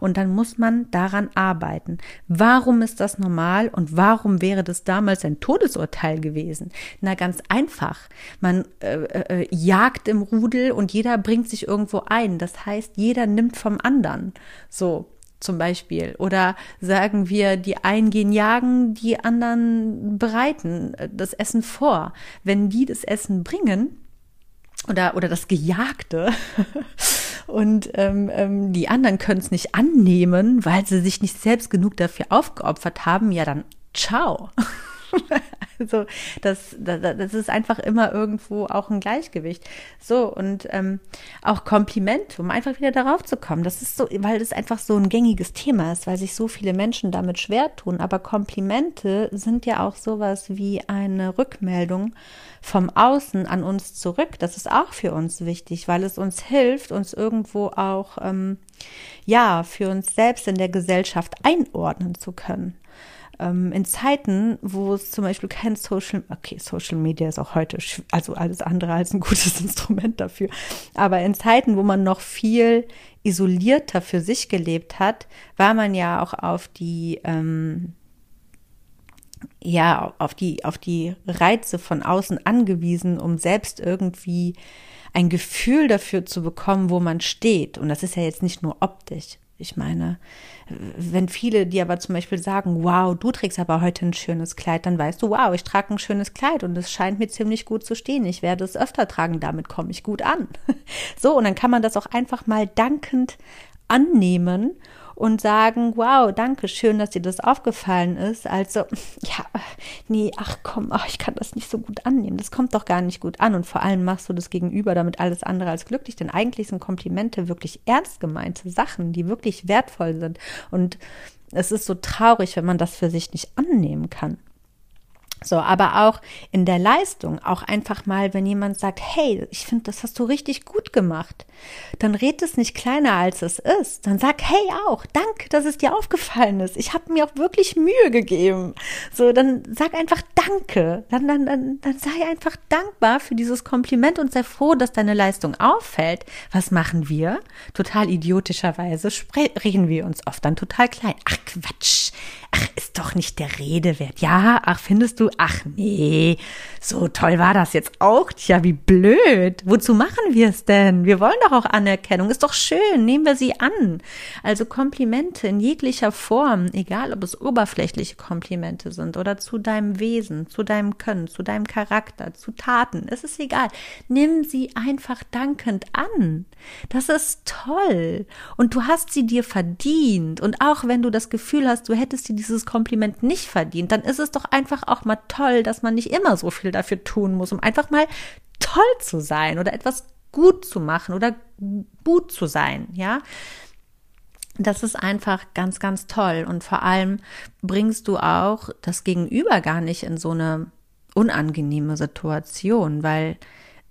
Und dann muss man daran arbeiten. Warum ist das normal und warum wäre das damals ein Todesurteil gewesen? Na, ganz einfach. Man äh, äh, jagt im Rudel und jeder bringt sich irgendwo ein. Das heißt, jeder nimmt vom anderen. So zum Beispiel. Oder sagen wir, die einen gehen jagen, die anderen bereiten äh, das Essen vor. Wenn die das Essen bringen, oder, oder das Gejagte, [LAUGHS] und ähm, ähm, die anderen können es nicht annehmen, weil sie sich nicht selbst genug dafür aufgeopfert haben, ja dann ciao. [LAUGHS] [LAUGHS] also das, das, das ist einfach immer irgendwo auch ein Gleichgewicht. So, und ähm, auch Kompliment, um einfach wieder darauf zu kommen. Das ist so, weil das einfach so ein gängiges Thema ist, weil sich so viele Menschen damit schwer tun. Aber Komplimente sind ja auch sowas wie eine Rückmeldung vom Außen an uns zurück. Das ist auch für uns wichtig, weil es uns hilft, uns irgendwo auch ähm, ja für uns selbst in der Gesellschaft einordnen zu können ähm, in Zeiten, wo es zum Beispiel kein Social, okay, Social Media ist auch heute, also alles andere als ein gutes [LAUGHS] Instrument dafür, aber in Zeiten, wo man noch viel isolierter für sich gelebt hat, war man ja auch auf die, ähm, ja, auf die, auf die Reize von außen angewiesen, um selbst irgendwie ein Gefühl dafür zu bekommen, wo man steht. Und das ist ja jetzt nicht nur optisch. Ich meine, wenn viele dir aber zum Beispiel sagen, wow, du trägst aber heute ein schönes Kleid, dann weißt du, wow, ich trage ein schönes Kleid und es scheint mir ziemlich gut zu stehen. Ich werde es öfter tragen, damit komme ich gut an. [LAUGHS] So, und dann kann man das auch einfach mal dankend annehmen und sagen, wow, danke schön, dass dir das aufgefallen ist. Also, [LAUGHS] ja, nee, ach komm, ach, ich kann das nicht so gut annehmen. Das kommt doch gar nicht gut an. Und vor allem machst du das Gegenüber damit alles andere als glücklich. Denn eigentlich sind Komplimente wirklich ernst gemeinte Sachen, die wirklich wertvoll sind. Und es ist so traurig, wenn man das für sich nicht annehmen kann. So, aber auch in der Leistung, auch einfach mal, wenn jemand sagt, hey, ich finde, das hast du richtig gut gemacht, dann red es nicht kleiner, als es ist. Dann sag, hey auch, danke, dass es dir aufgefallen ist. Ich habe mir auch wirklich Mühe gegeben. So, dann sag einfach Danke. Dann, dann, dann, dann sei einfach dankbar für dieses Kompliment und sei froh, dass deine Leistung auffällt. Was machen wir? Total idiotischerweise reden wir uns oft dann total klein. Ach Quatsch ach, ist doch nicht der Rede wert. Ja, ach, findest du, ach nee, so toll war das jetzt auch. Tja, wie blöd. Wozu machen wir es denn? Wir wollen doch auch Anerkennung. Ist doch schön, nehmen wir sie an. Also Komplimente in jeglicher Form, egal ob es oberflächliche Komplimente sind oder zu deinem Wesen, zu deinem Können, zu deinem Charakter, zu Taten, es ist egal. Nimm sie einfach dankend an. Das ist toll. Und du hast sie dir verdient. Und auch wenn du das Gefühl hast, du hättest dir dieses Kompliment nicht verdient, dann ist es doch einfach auch mal toll, dass man nicht immer so viel dafür tun muss, um einfach mal toll zu sein oder etwas gut zu machen oder gut zu sein, ja. Das ist einfach ganz, ganz toll. Und vor allem bringst du auch das Gegenüber gar nicht in so eine unangenehme Situation, weil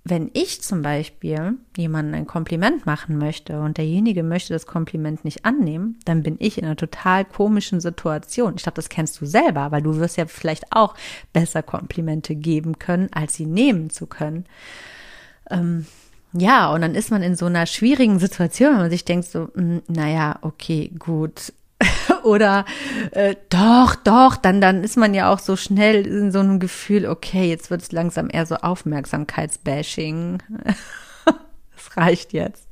wenn ich zum Beispiel jemandem ein Kompliment machen möchte und derjenige möchte das Kompliment nicht annehmen, dann bin ich in einer total komischen Situation. Ich glaube, das kennst du selber, weil du wirst ja vielleicht auch besser Komplimente geben können, als sie nehmen zu können. Ähm, ja, und dann ist man in so einer schwierigen Situation und sich denkt so, hm, naja, okay, gut, [LAUGHS] oder äh, doch, doch, dann, dann ist man ja auch so schnell in so einem Gefühl, okay, jetzt wird es langsam eher so Aufmerksamkeitsbashing. [LAUGHS] Es reicht jetzt.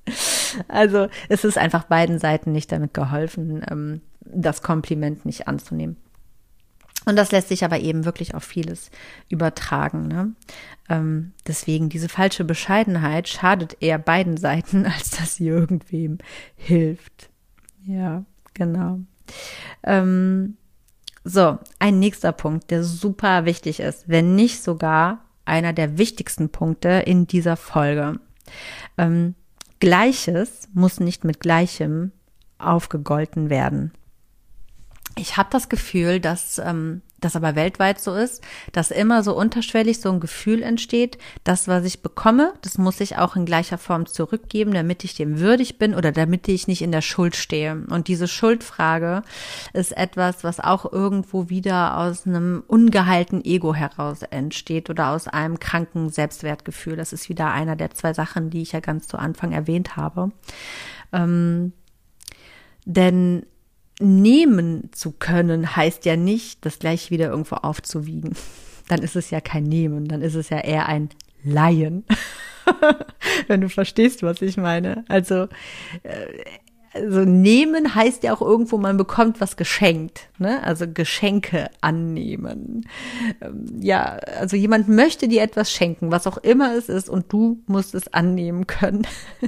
Also es ist einfach beiden Seiten nicht damit geholfen, ähm, das Kompliment nicht anzunehmen. Und das lässt sich aber eben wirklich auf vieles übertragen. Ne? Ähm, deswegen, diese falsche Bescheidenheit schadet eher beiden Seiten, [LAUGHS] als dass sie irgendwem hilft. Ja, genau. Ähm, so, ein nächster Punkt, der super wichtig ist, wenn nicht sogar einer der wichtigsten Punkte in dieser Folge. Ähm, Gleiches muss nicht mit Gleichem aufgegolten werden. Ich habe das Gefühl, dass ähm, das aber weltweit so ist, dass immer so unterschwellig so ein Gefühl entsteht, das, was ich bekomme, das muss ich auch in gleicher Form zurückgeben, damit ich dem würdig bin oder damit ich nicht in der Schuld stehe. Und diese Schuldfrage ist etwas, was auch irgendwo wieder aus einem ungeheilten Ego heraus entsteht oder aus einem kranken Selbstwertgefühl. Das ist wieder einer der zwei Sachen, die ich ja ganz zu Anfang erwähnt habe. Ähm, denn nehmen zu können, heißt ja nicht, das gleich wieder irgendwo aufzuwiegen. Dann ist es ja kein Nehmen, dann ist es ja eher ein Leihen. [LAUGHS] Wenn du verstehst, was ich meine. Also äh, also nehmen heißt ja auch irgendwo, man bekommt was geschenkt, ne? Also Geschenke annehmen. Ähm, ja, also jemand möchte dir etwas schenken, was auch immer es ist, und du musst es annehmen können. [LAUGHS]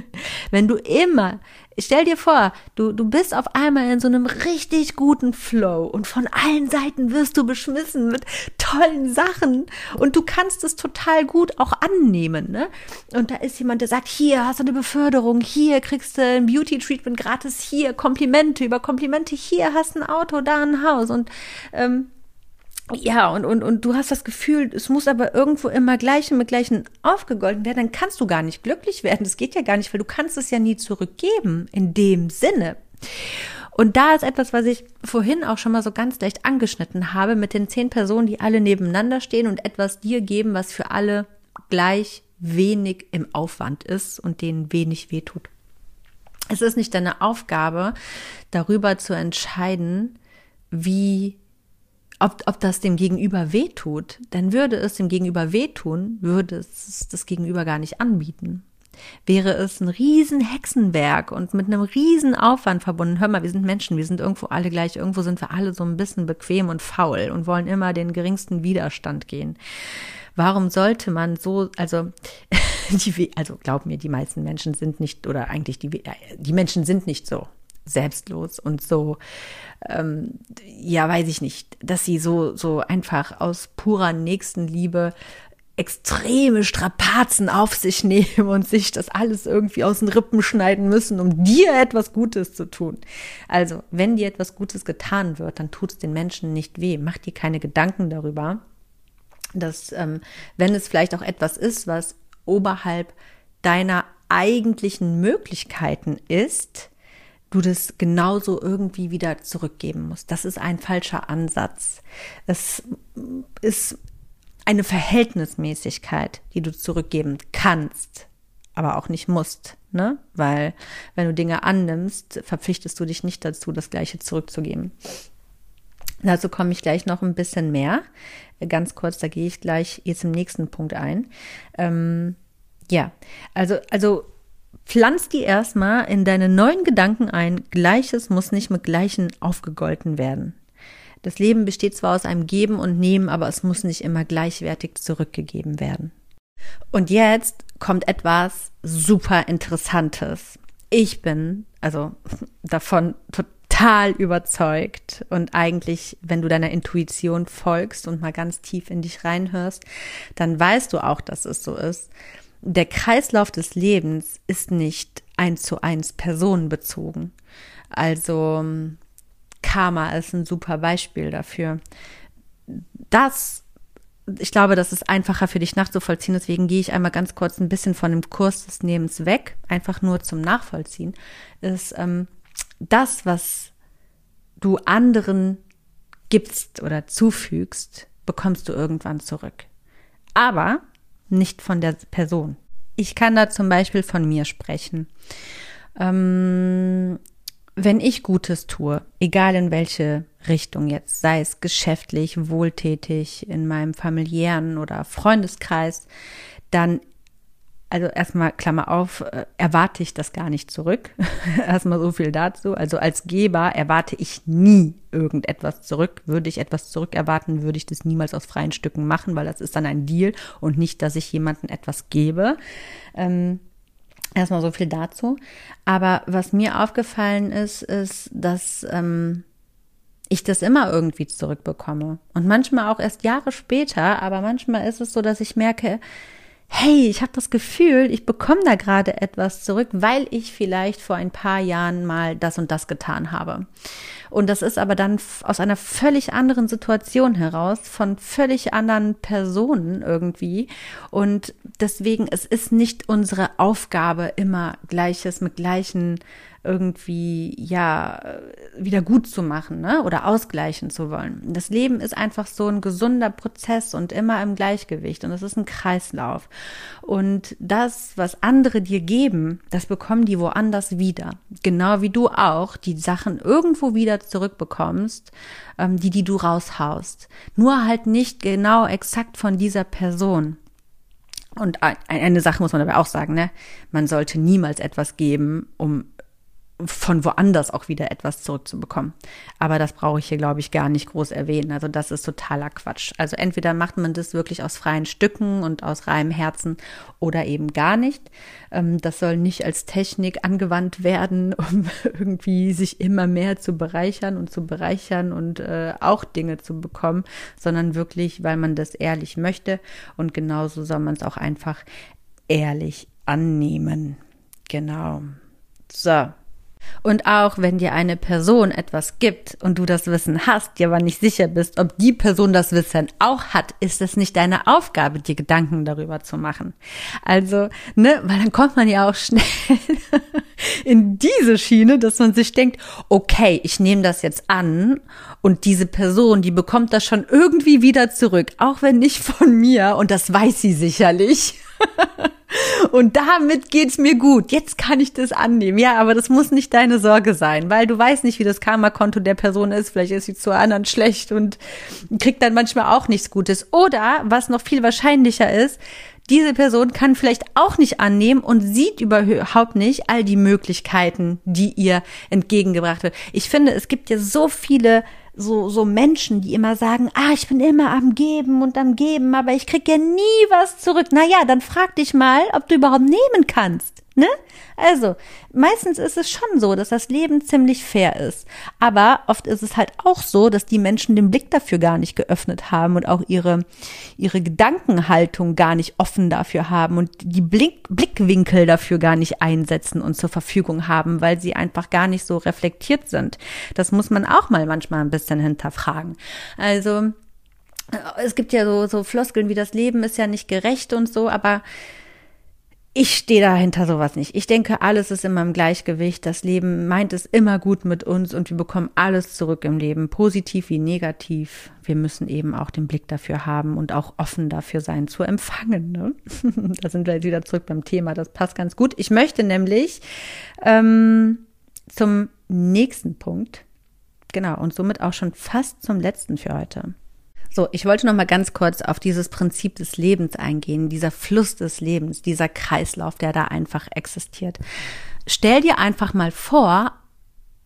Wenn du immer, stell dir vor, du, du bist auf einmal in so einem richtig guten Flow und von allen Seiten wirst du beschmissen mit tollen Sachen und du kannst es total gut auch annehmen, ne? Und da ist jemand, der sagt, hier hast du eine Beförderung, hier kriegst du ein Beauty Treatment gerade gratis hier, Komplimente über Komplimente, hier hast ein Auto, da ein Haus und ähm, ja, und, und, und du hast das Gefühl, es muss aber irgendwo immer gleichen mit gleichen aufgegolten werden, dann kannst du gar nicht glücklich werden. Das geht ja gar nicht, weil du kannst es ja nie zurückgeben, in dem Sinne. Und da ist etwas, was ich vorhin auch schon mal so ganz leicht angeschnitten habe, mit den zehn Personen, die alle nebeneinander stehen und etwas dir geben, was für alle gleich wenig im Aufwand ist und denen wenig wehtut. Es ist nicht deine Aufgabe, darüber zu entscheiden, wie, ob, ob das dem Gegenüber wehtut. Dann würde es dem Gegenüber wehtun, würde es das Gegenüber gar nicht anbieten. Wäre es ein riesen Hexenwerk und mit einem riesen Aufwand verbunden. Hör mal, wir sind Menschen, wir sind irgendwo alle gleich, irgendwo sind wir alle so ein bisschen bequem und faul und wollen immer den geringsten Widerstand gehen. Warum sollte man so, also [LAUGHS] die, also glaub mir, die meisten Menschen sind nicht, oder eigentlich die, die Menschen sind nicht so selbstlos und so, ähm, ja, weiß ich nicht, dass sie so, so einfach aus purer Nächstenliebe extreme Strapazen auf sich [LAUGHS] nehmen und sich das alles irgendwie aus den Rippen schneiden müssen, um dir etwas Gutes zu tun. Also, wenn dir etwas Gutes getan wird, dann tut es den Menschen nicht weh. Mach dir keine Gedanken darüber, dass, ähm, wenn es vielleicht auch etwas ist, was oberhalb deiner eigentlichen Möglichkeiten ist, du das genauso irgendwie wieder zurückgeben musst. Das ist ein falscher Ansatz. Es ist eine Verhältnismäßigkeit, die du zurückgeben kannst, aber auch nicht musst, ne? Weil wenn du Dinge annimmst, verpflichtest du dich nicht dazu, das Gleiche zurückzugeben. Dazu komme ich gleich noch ein bisschen mehr. Ganz kurz, da gehe ich gleich jetzt im nächsten Punkt ein. Ähm, ja, also, also pflanz die erstmal in deine neuen Gedanken ein. Gleiches muss nicht mit Gleichen aufgegolten werden. Das Leben besteht zwar aus einem Geben und Nehmen, aber es muss nicht immer gleichwertig zurückgegeben werden. Und jetzt kommt etwas super Interessantes. Ich bin also [LAUGHS] davon total überzeugt und eigentlich, wenn du deiner Intuition folgst und mal ganz tief in dich reinhörst, dann weißt du auch, dass es so ist. Der Kreislauf des Lebens ist nicht eins zu eins personenbezogen. Also Karma ist ein super Beispiel dafür. Das ich glaube, das ist einfacher für dich nachzuvollziehen. Deswegen gehe ich einmal ganz kurz ein bisschen von dem Kurs des Nehmens weg, einfach nur zum Nachvollziehen, ist ähm, das, was du anderen gibst oder zufügst, bekommst du irgendwann zurück. Aber nicht von der Person. Ich kann da zum Beispiel von mir sprechen. Ähm, wenn ich Gutes tue, egal in welche Richtung jetzt, sei es geschäftlich, wohltätig, in meinem familiären oder Freundeskreis, dann, also erstmal Klammer auf, äh, erwarte ich das gar nicht zurück. [LAUGHS] erstmal so viel dazu. Also als Geber erwarte ich nie irgendetwas zurück. Würde ich etwas zurück erwarten, würde ich das niemals aus freien Stücken machen, weil das ist dann ein Deal und nicht, dass ich jemandem etwas gebe. Ähm, Erstmal so viel dazu. Aber was mir aufgefallen ist, ist, dass ähm, ich das immer irgendwie zurückbekomme. Und manchmal auch erst Jahre später, aber manchmal ist es so, dass ich merke, hey, ich habe das Gefühl, ich bekomme da gerade etwas zurück, weil ich vielleicht vor ein paar Jahren mal das und das getan habe. Und das ist aber dann aus einer völlig anderen Situation heraus, von völlig anderen Personen irgendwie. Und deswegen, es ist nicht unsere Aufgabe, immer Gleiches mit gleichen irgendwie ja wieder gut zu machen ne? oder ausgleichen zu wollen. Das Leben ist einfach so ein gesunder Prozess und immer im Gleichgewicht und es ist ein Kreislauf. Und das, was andere dir geben, das bekommen die woanders wieder. Genau wie du auch die Sachen irgendwo wieder zurückbekommst, ähm, die, die du raushaust. Nur halt nicht genau exakt von dieser Person. Und eine Sache muss man dabei auch sagen, ne? Man sollte niemals etwas geben, um von woanders auch wieder etwas zurückzubekommen. Aber das brauche ich hier, glaube ich, gar nicht groß erwähnen. Also das ist totaler Quatsch. Also entweder macht man das wirklich aus freien Stücken und aus reinem Herzen oder eben gar nicht. Ähm, das soll nicht als Technik angewandt werden, [LAUGHS] um irgendwie sich immer mehr zu bereichern und zu bereichern und äh, auch Dinge zu bekommen, sondern wirklich, weil man das ehrlich möchte. Und genauso soll man es auch einfach ehrlich annehmen. Genau. So, und auch wenn dir eine Person etwas gibt und du das Wissen hast, dir aber nicht sicher bist, ob die Person das Wissen auch hat, ist es nicht deine Aufgabe, dir Gedanken darüber zu machen. Also, ne, weil dann kommt man ja auch schnell [LAUGHS] in diese Schiene, dass man sich denkt, okay, ich nehme das jetzt an und diese Person, die bekommt das schon irgendwie wieder zurück, auch wenn nicht von mir und das weiß sie sicherlich. [LAUGHS] Und damit geht's mir gut. Jetzt kann ich das annehmen. Ja, aber das muss nicht deine Sorge sein, weil du weißt nicht, wie das Karma-Konto der Person ist. Vielleicht ist sie zu anderen schlecht und kriegt dann manchmal auch nichts Gutes. Oder, was noch viel wahrscheinlicher ist, diese Person kann vielleicht auch nicht annehmen und sieht überhaupt nicht all die Möglichkeiten, die ihr entgegengebracht wird. Ich finde, es gibt ja so viele so, so Menschen, die immer sagen, ah, ich bin immer am Geben und am Geben, aber ich krieg ja nie was zurück. Naja, dann frag dich mal, ob du überhaupt nehmen kannst. Ne? Also, meistens ist es schon so, dass das Leben ziemlich fair ist. Aber oft ist es halt auch so, dass die Menschen den Blick dafür gar nicht geöffnet haben und auch ihre, ihre Gedankenhaltung gar nicht offen dafür haben und die Blick, Blickwinkel dafür gar nicht einsetzen und zur Verfügung haben, weil sie einfach gar nicht so reflektiert sind. Das muss man auch mal manchmal ein bisschen hinterfragen. Also, es gibt ja so, so Floskeln wie das Leben ist ja nicht gerecht und so, aber ich stehe dahinter sowas nicht. Ich denke, alles ist immer im Gleichgewicht. Das Leben meint es immer gut mit uns und wir bekommen alles zurück im Leben, positiv wie negativ. Wir müssen eben auch den Blick dafür haben und auch offen dafür sein zu empfangen. Ne? [LAUGHS] da sind wir jetzt wieder zurück beim Thema. Das passt ganz gut. Ich möchte nämlich ähm, zum nächsten Punkt, genau, und somit auch schon fast zum letzten für heute. So, ich wollte noch mal ganz kurz auf dieses Prinzip des Lebens eingehen, dieser Fluss des Lebens, dieser Kreislauf, der da einfach existiert. Stell dir einfach mal vor,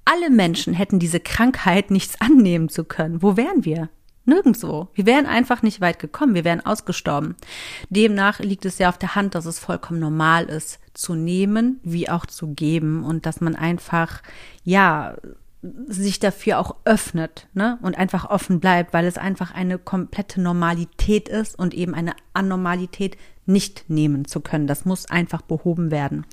alle Menschen hätten diese Krankheit nichts annehmen zu können. Wo wären wir? Nirgendwo. Wir wären einfach nicht weit gekommen. Wir wären ausgestorben. Demnach liegt es ja auf der Hand, dass es vollkommen normal ist, zu nehmen wie auch zu geben und dass man einfach, ja, sich dafür auch öffnet ne? und einfach offen bleibt, weil es einfach eine komplette Normalität ist und eben eine Anormalität nicht nehmen zu können. Das muss einfach behoben werden.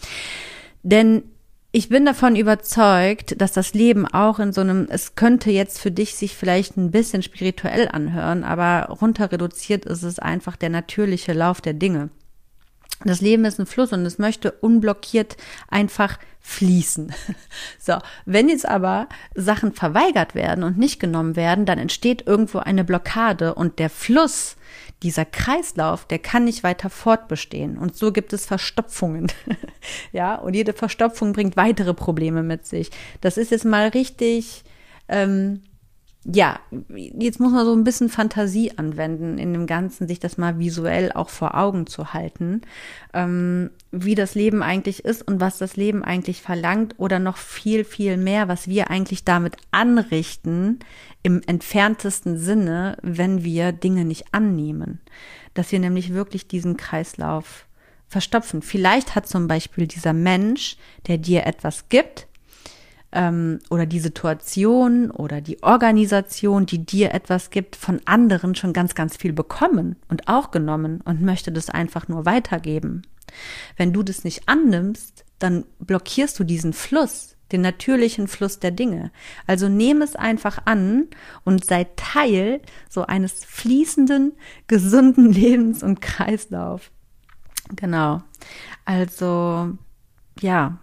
Denn ich bin davon überzeugt, dass das Leben auch in so einem, es könnte jetzt für dich sich vielleicht ein bisschen spirituell anhören, aber runter reduziert ist es einfach der natürliche Lauf der Dinge. Das Leben ist ein Fluss und es möchte unblockiert einfach fließen. [LAUGHS] So, wenn jetzt aber Sachen verweigert werden und nicht genommen werden, dann entsteht irgendwo eine Blockade und der Fluss dieser Kreislauf, der kann nicht weiter fortbestehen. Und so gibt es Verstopfungen. [LAUGHS] ja, und jede Verstopfung bringt weitere Probleme mit sich. Das ist jetzt mal richtig, ähm, ja, jetzt muss man so ein bisschen Fantasie anwenden in dem Ganzen, sich das mal visuell auch vor Augen zu halten, ähm, wie das Leben eigentlich ist und was das Leben eigentlich verlangt oder noch viel, viel mehr, was wir eigentlich damit anrichten im entferntesten Sinne, wenn wir Dinge nicht annehmen. Dass wir nämlich wirklich diesen Kreislauf verstopfen. Vielleicht hat zum Beispiel dieser Mensch, der dir etwas gibt, ähm, oder die Situation oder die Organisation, die dir etwas gibt, von anderen schon ganz, ganz viel bekommen und auch genommen und möchte das einfach nur weitergeben. Wenn du das nicht annimmst, dann blockierst du diesen Fluss, den natürlichen Fluss der Dinge. Also nehme es einfach an und sei Teil so eines fließenden, gesunden [LAUGHS] Lebens und Kreislauf. Genau. Also, ja,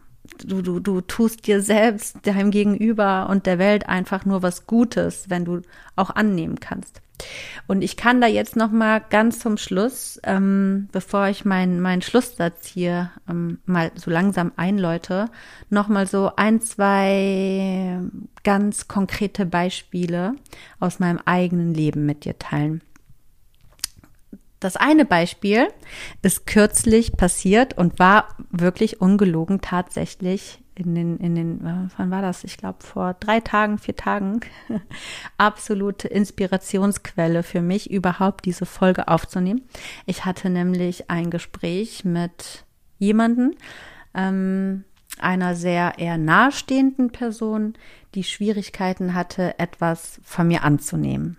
du, du, du tust dir selbst, deinem Gegenüber und der Welt einfach nur was Gutes, wenn du auch annehmen kannst. Und ich kann da jetzt noch mal ganz zum Schluss, ähm, bevor ich meinen meinen Schlusssatz hier ähm, mal so langsam einläute, noch mal so ein zwei ganz konkrete Beispiele aus meinem eigenen Leben mit dir teilen. Das eine Beispiel ist kürzlich passiert und war wirklich ungelogen tatsächlich in den, in den, äh, wann war das? Ich glaube vor drei Tagen, vier Tagen. [LAUGHS] Absolute Inspirationsquelle für mich, überhaupt diese Folge aufzunehmen. Ich hatte nämlich ein Gespräch mit jemanden, ähm, einer sehr eher nahestehenden Person, die Schwierigkeiten hatte, etwas von mir anzunehmen.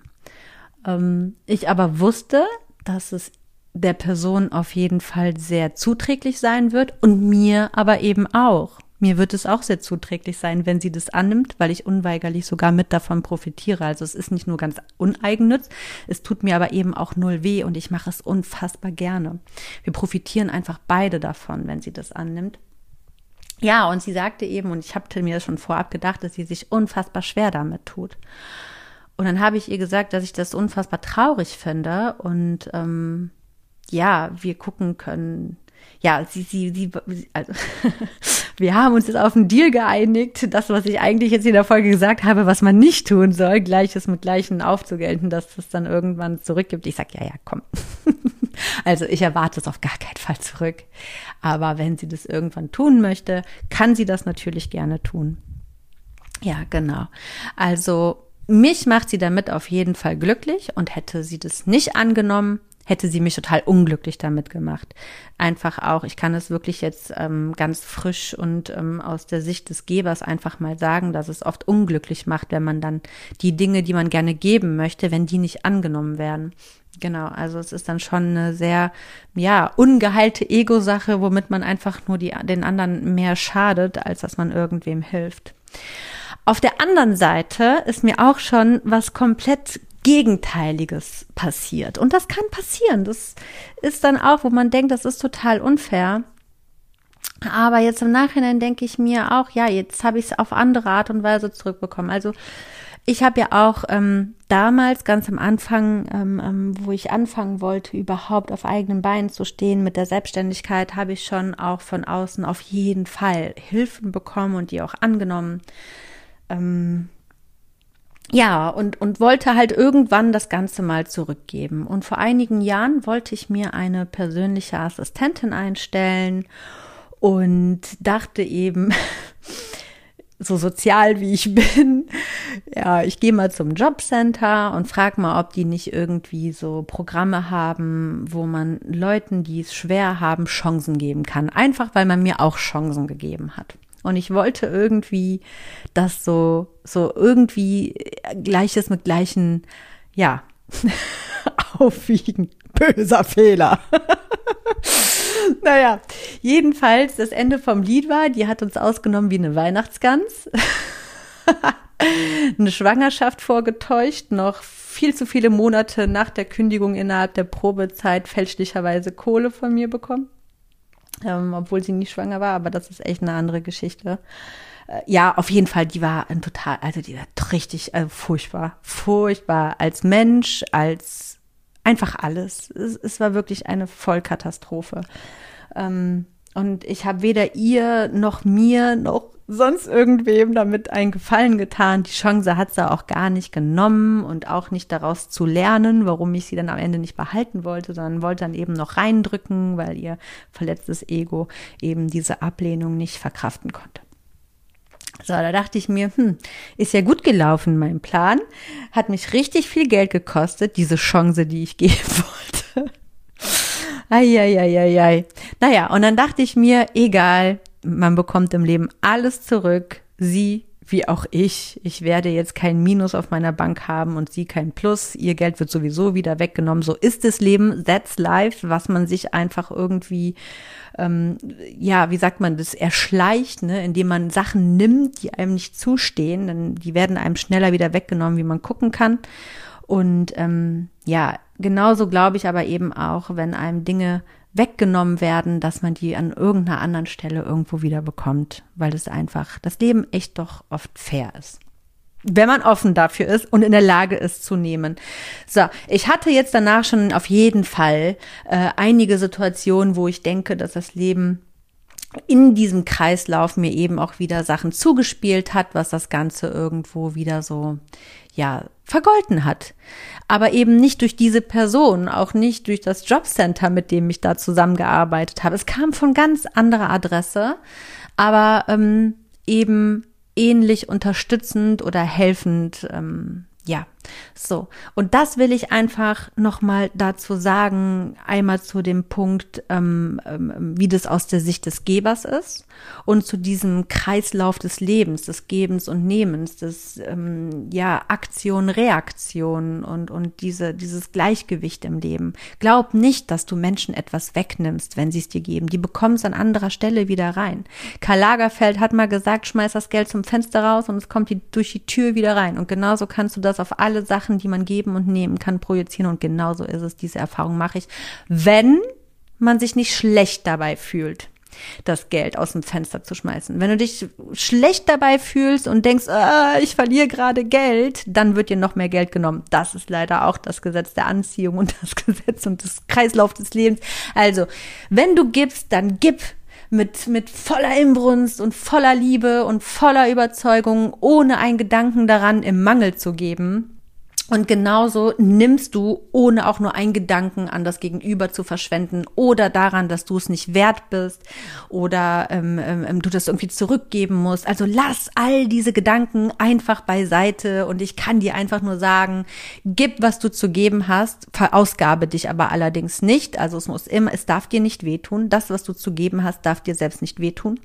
Ähm, ich aber wusste, dass es der Person auf jeden Fall sehr zuträglich sein wird und mir aber eben auch. Mir wird es auch sehr zuträglich sein, wenn sie das annimmt, weil ich unweigerlich sogar mit davon profitiere. Also es ist nicht nur ganz uneigennütz, es tut mir aber eben auch null weh und ich mache es unfassbar gerne. Wir profitieren einfach beide davon, wenn sie das annimmt. Ja, und sie sagte eben, und ich habe mir das schon vorab gedacht, dass sie sich unfassbar schwer damit tut. Und dann habe ich ihr gesagt, dass ich das unfassbar traurig finde und ähm, ja, wir gucken können. Ja, sie, sie, sie, also [LAUGHS] wir haben uns jetzt auf einen Deal geeinigt, das, was ich eigentlich jetzt in der Folge gesagt habe, was man nicht tun soll, Gleiches mit Gleichen aufzugelten, dass es dann irgendwann zurückgibt. Ich sag, ja, ja, komm. [LAUGHS] also ich erwarte es auf gar keinen Fall zurück. Aber wenn sie das irgendwann tun möchte, kann sie das natürlich gerne tun. Ja, genau. Also mich macht sie damit auf jeden Fall glücklich und hätte sie das nicht angenommen, hätte sie mich total unglücklich damit gemacht. Einfach auch, ich kann es wirklich jetzt ähm, ganz frisch und ähm, aus der Sicht des Gebers einfach mal sagen, dass es oft unglücklich macht, wenn man dann die Dinge, die man gerne geben möchte, wenn die nicht angenommen werden. Genau, also es ist dann schon eine sehr, ja, ungeheilte Ego-Sache, womit man einfach nur die, den anderen mehr schadet, als dass man irgendwem hilft. Auf der anderen Seite ist mir auch schon was komplett Gegenteiliges passiert. Und das kann passieren. Das ist dann auch, wo man denkt, das ist total unfair. Aber jetzt im Nachhinein denke ich mir auch, ja, jetzt habe ich es auf andere Art und Weise zurückbekommen. Also ich habe ja auch ähm, damals ganz am Anfang, ähm, ähm, wo ich anfangen wollte, überhaupt auf eigenen Beinen zu stehen mit der Selbstständigkeit, habe ich schon auch von außen auf jeden Fall Hilfen bekommen und die auch angenommen ähm, ja, und, und wollte halt irgendwann das Ganze mal zurückgeben. Und vor einigen Jahren wollte ich mir eine persönliche Assistentin einstellen und dachte eben, [LAUGHS] so sozial wie ich bin, [LAUGHS] ja, ich gehe mal zum Jobcenter und frage mal, ob die nicht irgendwie so Programme haben, wo man Leuten, die es schwer haben, Chancen geben kann. Einfach weil man mir auch Chancen gegeben hat. Und ich wollte irgendwie das so, so irgendwie Gleiches mit gleichen, ja, [LAUGHS] aufwiegen. Böser Fehler. [LAUGHS] naja, jedenfalls das Ende vom Lied war, die hat uns ausgenommen wie eine Weihnachtsgans. [LAUGHS] eine Schwangerschaft vorgetäuscht, noch viel zu viele Monate nach der Kündigung innerhalb der Probezeit fälschlicherweise Kohle von mir bekommen. Ähm, obwohl sie nie schwanger war, aber das ist echt eine andere Geschichte. Äh, ja, auf jeden Fall, die war ein total, also die war richtig, also furchtbar, furchtbar als Mensch, als einfach alles. Es, es war wirklich eine Vollkatastrophe. Ähm, und ich habe weder ihr noch mir noch sonst irgendwem damit einen Gefallen getan. Die Chance hat sie auch gar nicht genommen und auch nicht daraus zu lernen, warum ich sie dann am Ende nicht behalten wollte, sondern wollte dann eben noch reindrücken, weil ihr verletztes Ego eben diese Ablehnung nicht verkraften konnte. So, da dachte ich mir, hm, ist ja gut gelaufen, mein Plan. Hat mich richtig viel Geld gekostet, diese Chance, die ich [LAUGHS] geben wollte. Eieieiei. Naja, und dann dachte ich mir, egal, man bekommt im Leben alles zurück. Sie wie auch ich. Ich werde jetzt kein Minus auf meiner Bank haben und sie kein Plus. Ihr Geld wird sowieso wieder weggenommen. So ist das Leben. That's life, was man sich einfach irgendwie, ähm, ja, wie sagt man das, erschleicht, ne? indem man Sachen nimmt, die einem nicht zustehen. Denn die werden einem schneller wieder weggenommen, wie man gucken kann. Und ähm, ja, genauso glaube ich aber eben auch, wenn einem Dinge weggenommen werden, dass man die an irgendeiner anderen Stelle irgendwo wieder bekommt, weil es einfach das Leben echt doch oft fair ist. Wenn man offen dafür ist und in der Lage ist zu nehmen. So, ich hatte jetzt danach schon auf jeden Fall äh, einige Situationen, wo ich denke, dass das Leben in diesem Kreislauf mir eben auch wieder Sachen zugespielt hat, was das Ganze irgendwo wieder so, ja, vergolten hat. Aber eben nicht durch diese Person, auch nicht durch das Jobcenter, mit dem ich da zusammengearbeitet habe. Es kam von ganz anderer Adresse, aber ähm, eben ähnlich unterstützend oder helfend ähm, ja, so. Und das will ich einfach nochmal dazu sagen, einmal zu dem Punkt, ähm, ähm, wie das aus der Sicht des Gebers ist und zu diesem Kreislauf des Lebens, des Gebens und Nehmens, des, ähm, ja, Aktion, Reaktion und, und diese, dieses Gleichgewicht im Leben. Glaub nicht, dass du Menschen etwas wegnimmst, wenn sie es dir geben. Die bekommen es an anderer Stelle wieder rein. Karl Lagerfeld hat mal gesagt, schmeiß das Geld zum Fenster raus und es kommt die, durch die Tür wieder rein. Und genauso kannst du das auf alle Sachen, die man geben und nehmen kann, projizieren. Und genauso ist es. Diese Erfahrung mache ich, wenn man sich nicht schlecht dabei fühlt das Geld aus dem Fenster zu schmeißen. Wenn du dich schlecht dabei fühlst und denkst, ah, ich verliere gerade Geld, dann wird dir noch mehr Geld genommen. Das ist leider auch das Gesetz der Anziehung und das [LAUGHS] Gesetz und das Kreislauf des Lebens. Also, wenn du gibst, dann gib mit, mit voller Inbrunst und voller Liebe und voller Überzeugung, ohne einen Gedanken daran, im Mangel zu geben. Und genauso nimmst du, ohne auch nur einen Gedanken an das Gegenüber zu verschwenden oder daran, dass du es nicht wert bist oder ähm, ähm, du das irgendwie zurückgeben musst. Also lass all diese Gedanken einfach beiseite und ich kann dir einfach nur sagen, gib, was du zu geben hast, verausgabe dich aber allerdings nicht. Also es muss immer, es darf dir nicht wehtun. Das, was du zu geben hast, darf dir selbst nicht wehtun.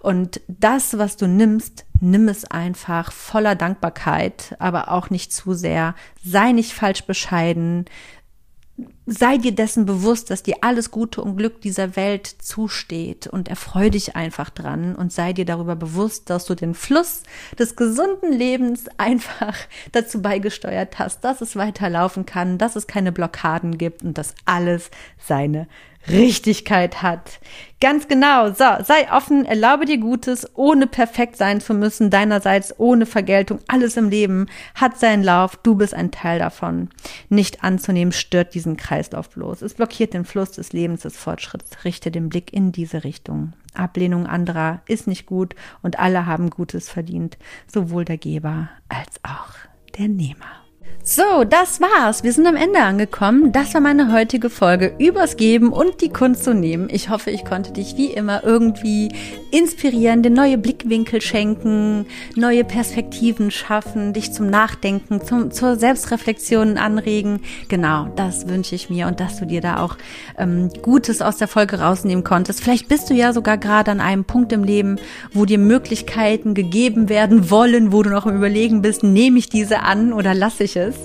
Und das, was du nimmst, nimm es einfach voller Dankbarkeit, aber auch nicht zu sehr. Sei nicht falsch bescheiden. Sei dir dessen bewusst, dass dir alles Gute und Glück dieser Welt zusteht und erfreu dich einfach dran und sei dir darüber bewusst, dass du den Fluss des gesunden Lebens einfach [LAUGHS] dazu beigesteuert hast, dass es weiterlaufen kann, dass es keine Blockaden gibt und dass alles seine Richtigkeit hat. Ganz genau. So, sei offen, erlaube dir Gutes, ohne perfekt sein zu müssen, deinerseits ohne Vergeltung. Alles im Leben hat seinen Lauf. Du bist ein Teil davon. Nicht anzunehmen stört diesen Kreislauf bloß. Es blockiert den Fluss des Lebens, des Fortschritts. Richte den Blick in diese Richtung. Ablehnung anderer ist nicht gut und alle haben Gutes verdient. Sowohl der Geber als auch der Nehmer. So, das war's. Wir sind am Ende angekommen. Das war meine heutige Folge übers Geben und die Kunst zu nehmen. Ich hoffe, ich konnte dich wie immer irgendwie inspirieren, dir neue Blickwinkel schenken, neue Perspektiven schaffen, dich zum Nachdenken, zum, zur Selbstreflexion anregen. Genau, das wünsche ich mir und dass du dir da auch ähm, Gutes aus der Folge rausnehmen konntest. Vielleicht bist du ja sogar gerade an einem Punkt im Leben, wo dir Möglichkeiten gegeben werden wollen, wo du noch im Überlegen bist, nehme ich diese an oder lasse ich es?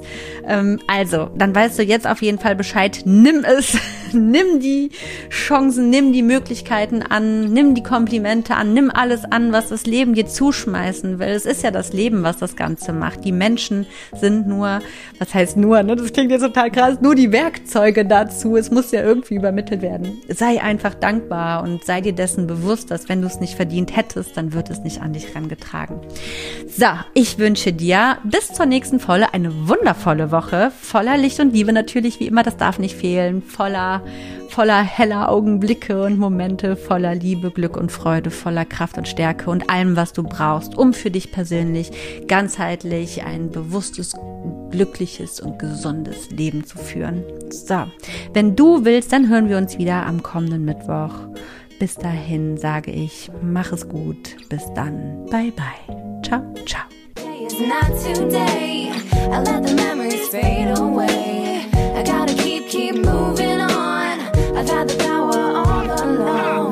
Ähm, also, dann weißt du jetzt auf jeden Fall Bescheid. Nimm es, [LAUGHS] nimm die Chancen, nimm die Möglichkeiten an, nimm die Komplimente an, nimm alles an, was das Leben dir zuschmeißen will. Es ist ja das Leben, was das Ganze macht. Die Menschen sind nur, was heißt nur, ne? Das klingt jetzt total krass, nur die Werkzeuge dazu. Es muss ja irgendwie übermittelt werden. Sei einfach dankbar und sei dir dessen bewusst, dass wenn du es nicht verdient hättest, dann wird es nicht an dich rangetragen. So, ich wünsche dir bis zur nächsten Folge eine wundervolle Woche, voller Licht und Liebe natürlich, wie immer, das darf nicht fehlen, voller, voller heller Augenblicke und Momente, voller Liebe, Glück und Freude, voller Kraft und Stärke und allem, was du brauchst, um für dich persönlich ganzheitlich ein bewusstes, glückliches und gesundes Leben zu führen. So, wenn du willst, dann hören wir uns wieder am kommenden Mittwoch. Bis dahin sage ich, mach es gut. Bis dann. Bye bye. Ciao, ciao. It's not today. I let the memories fade away. I gotta keep, keep moving. I've had the power all along.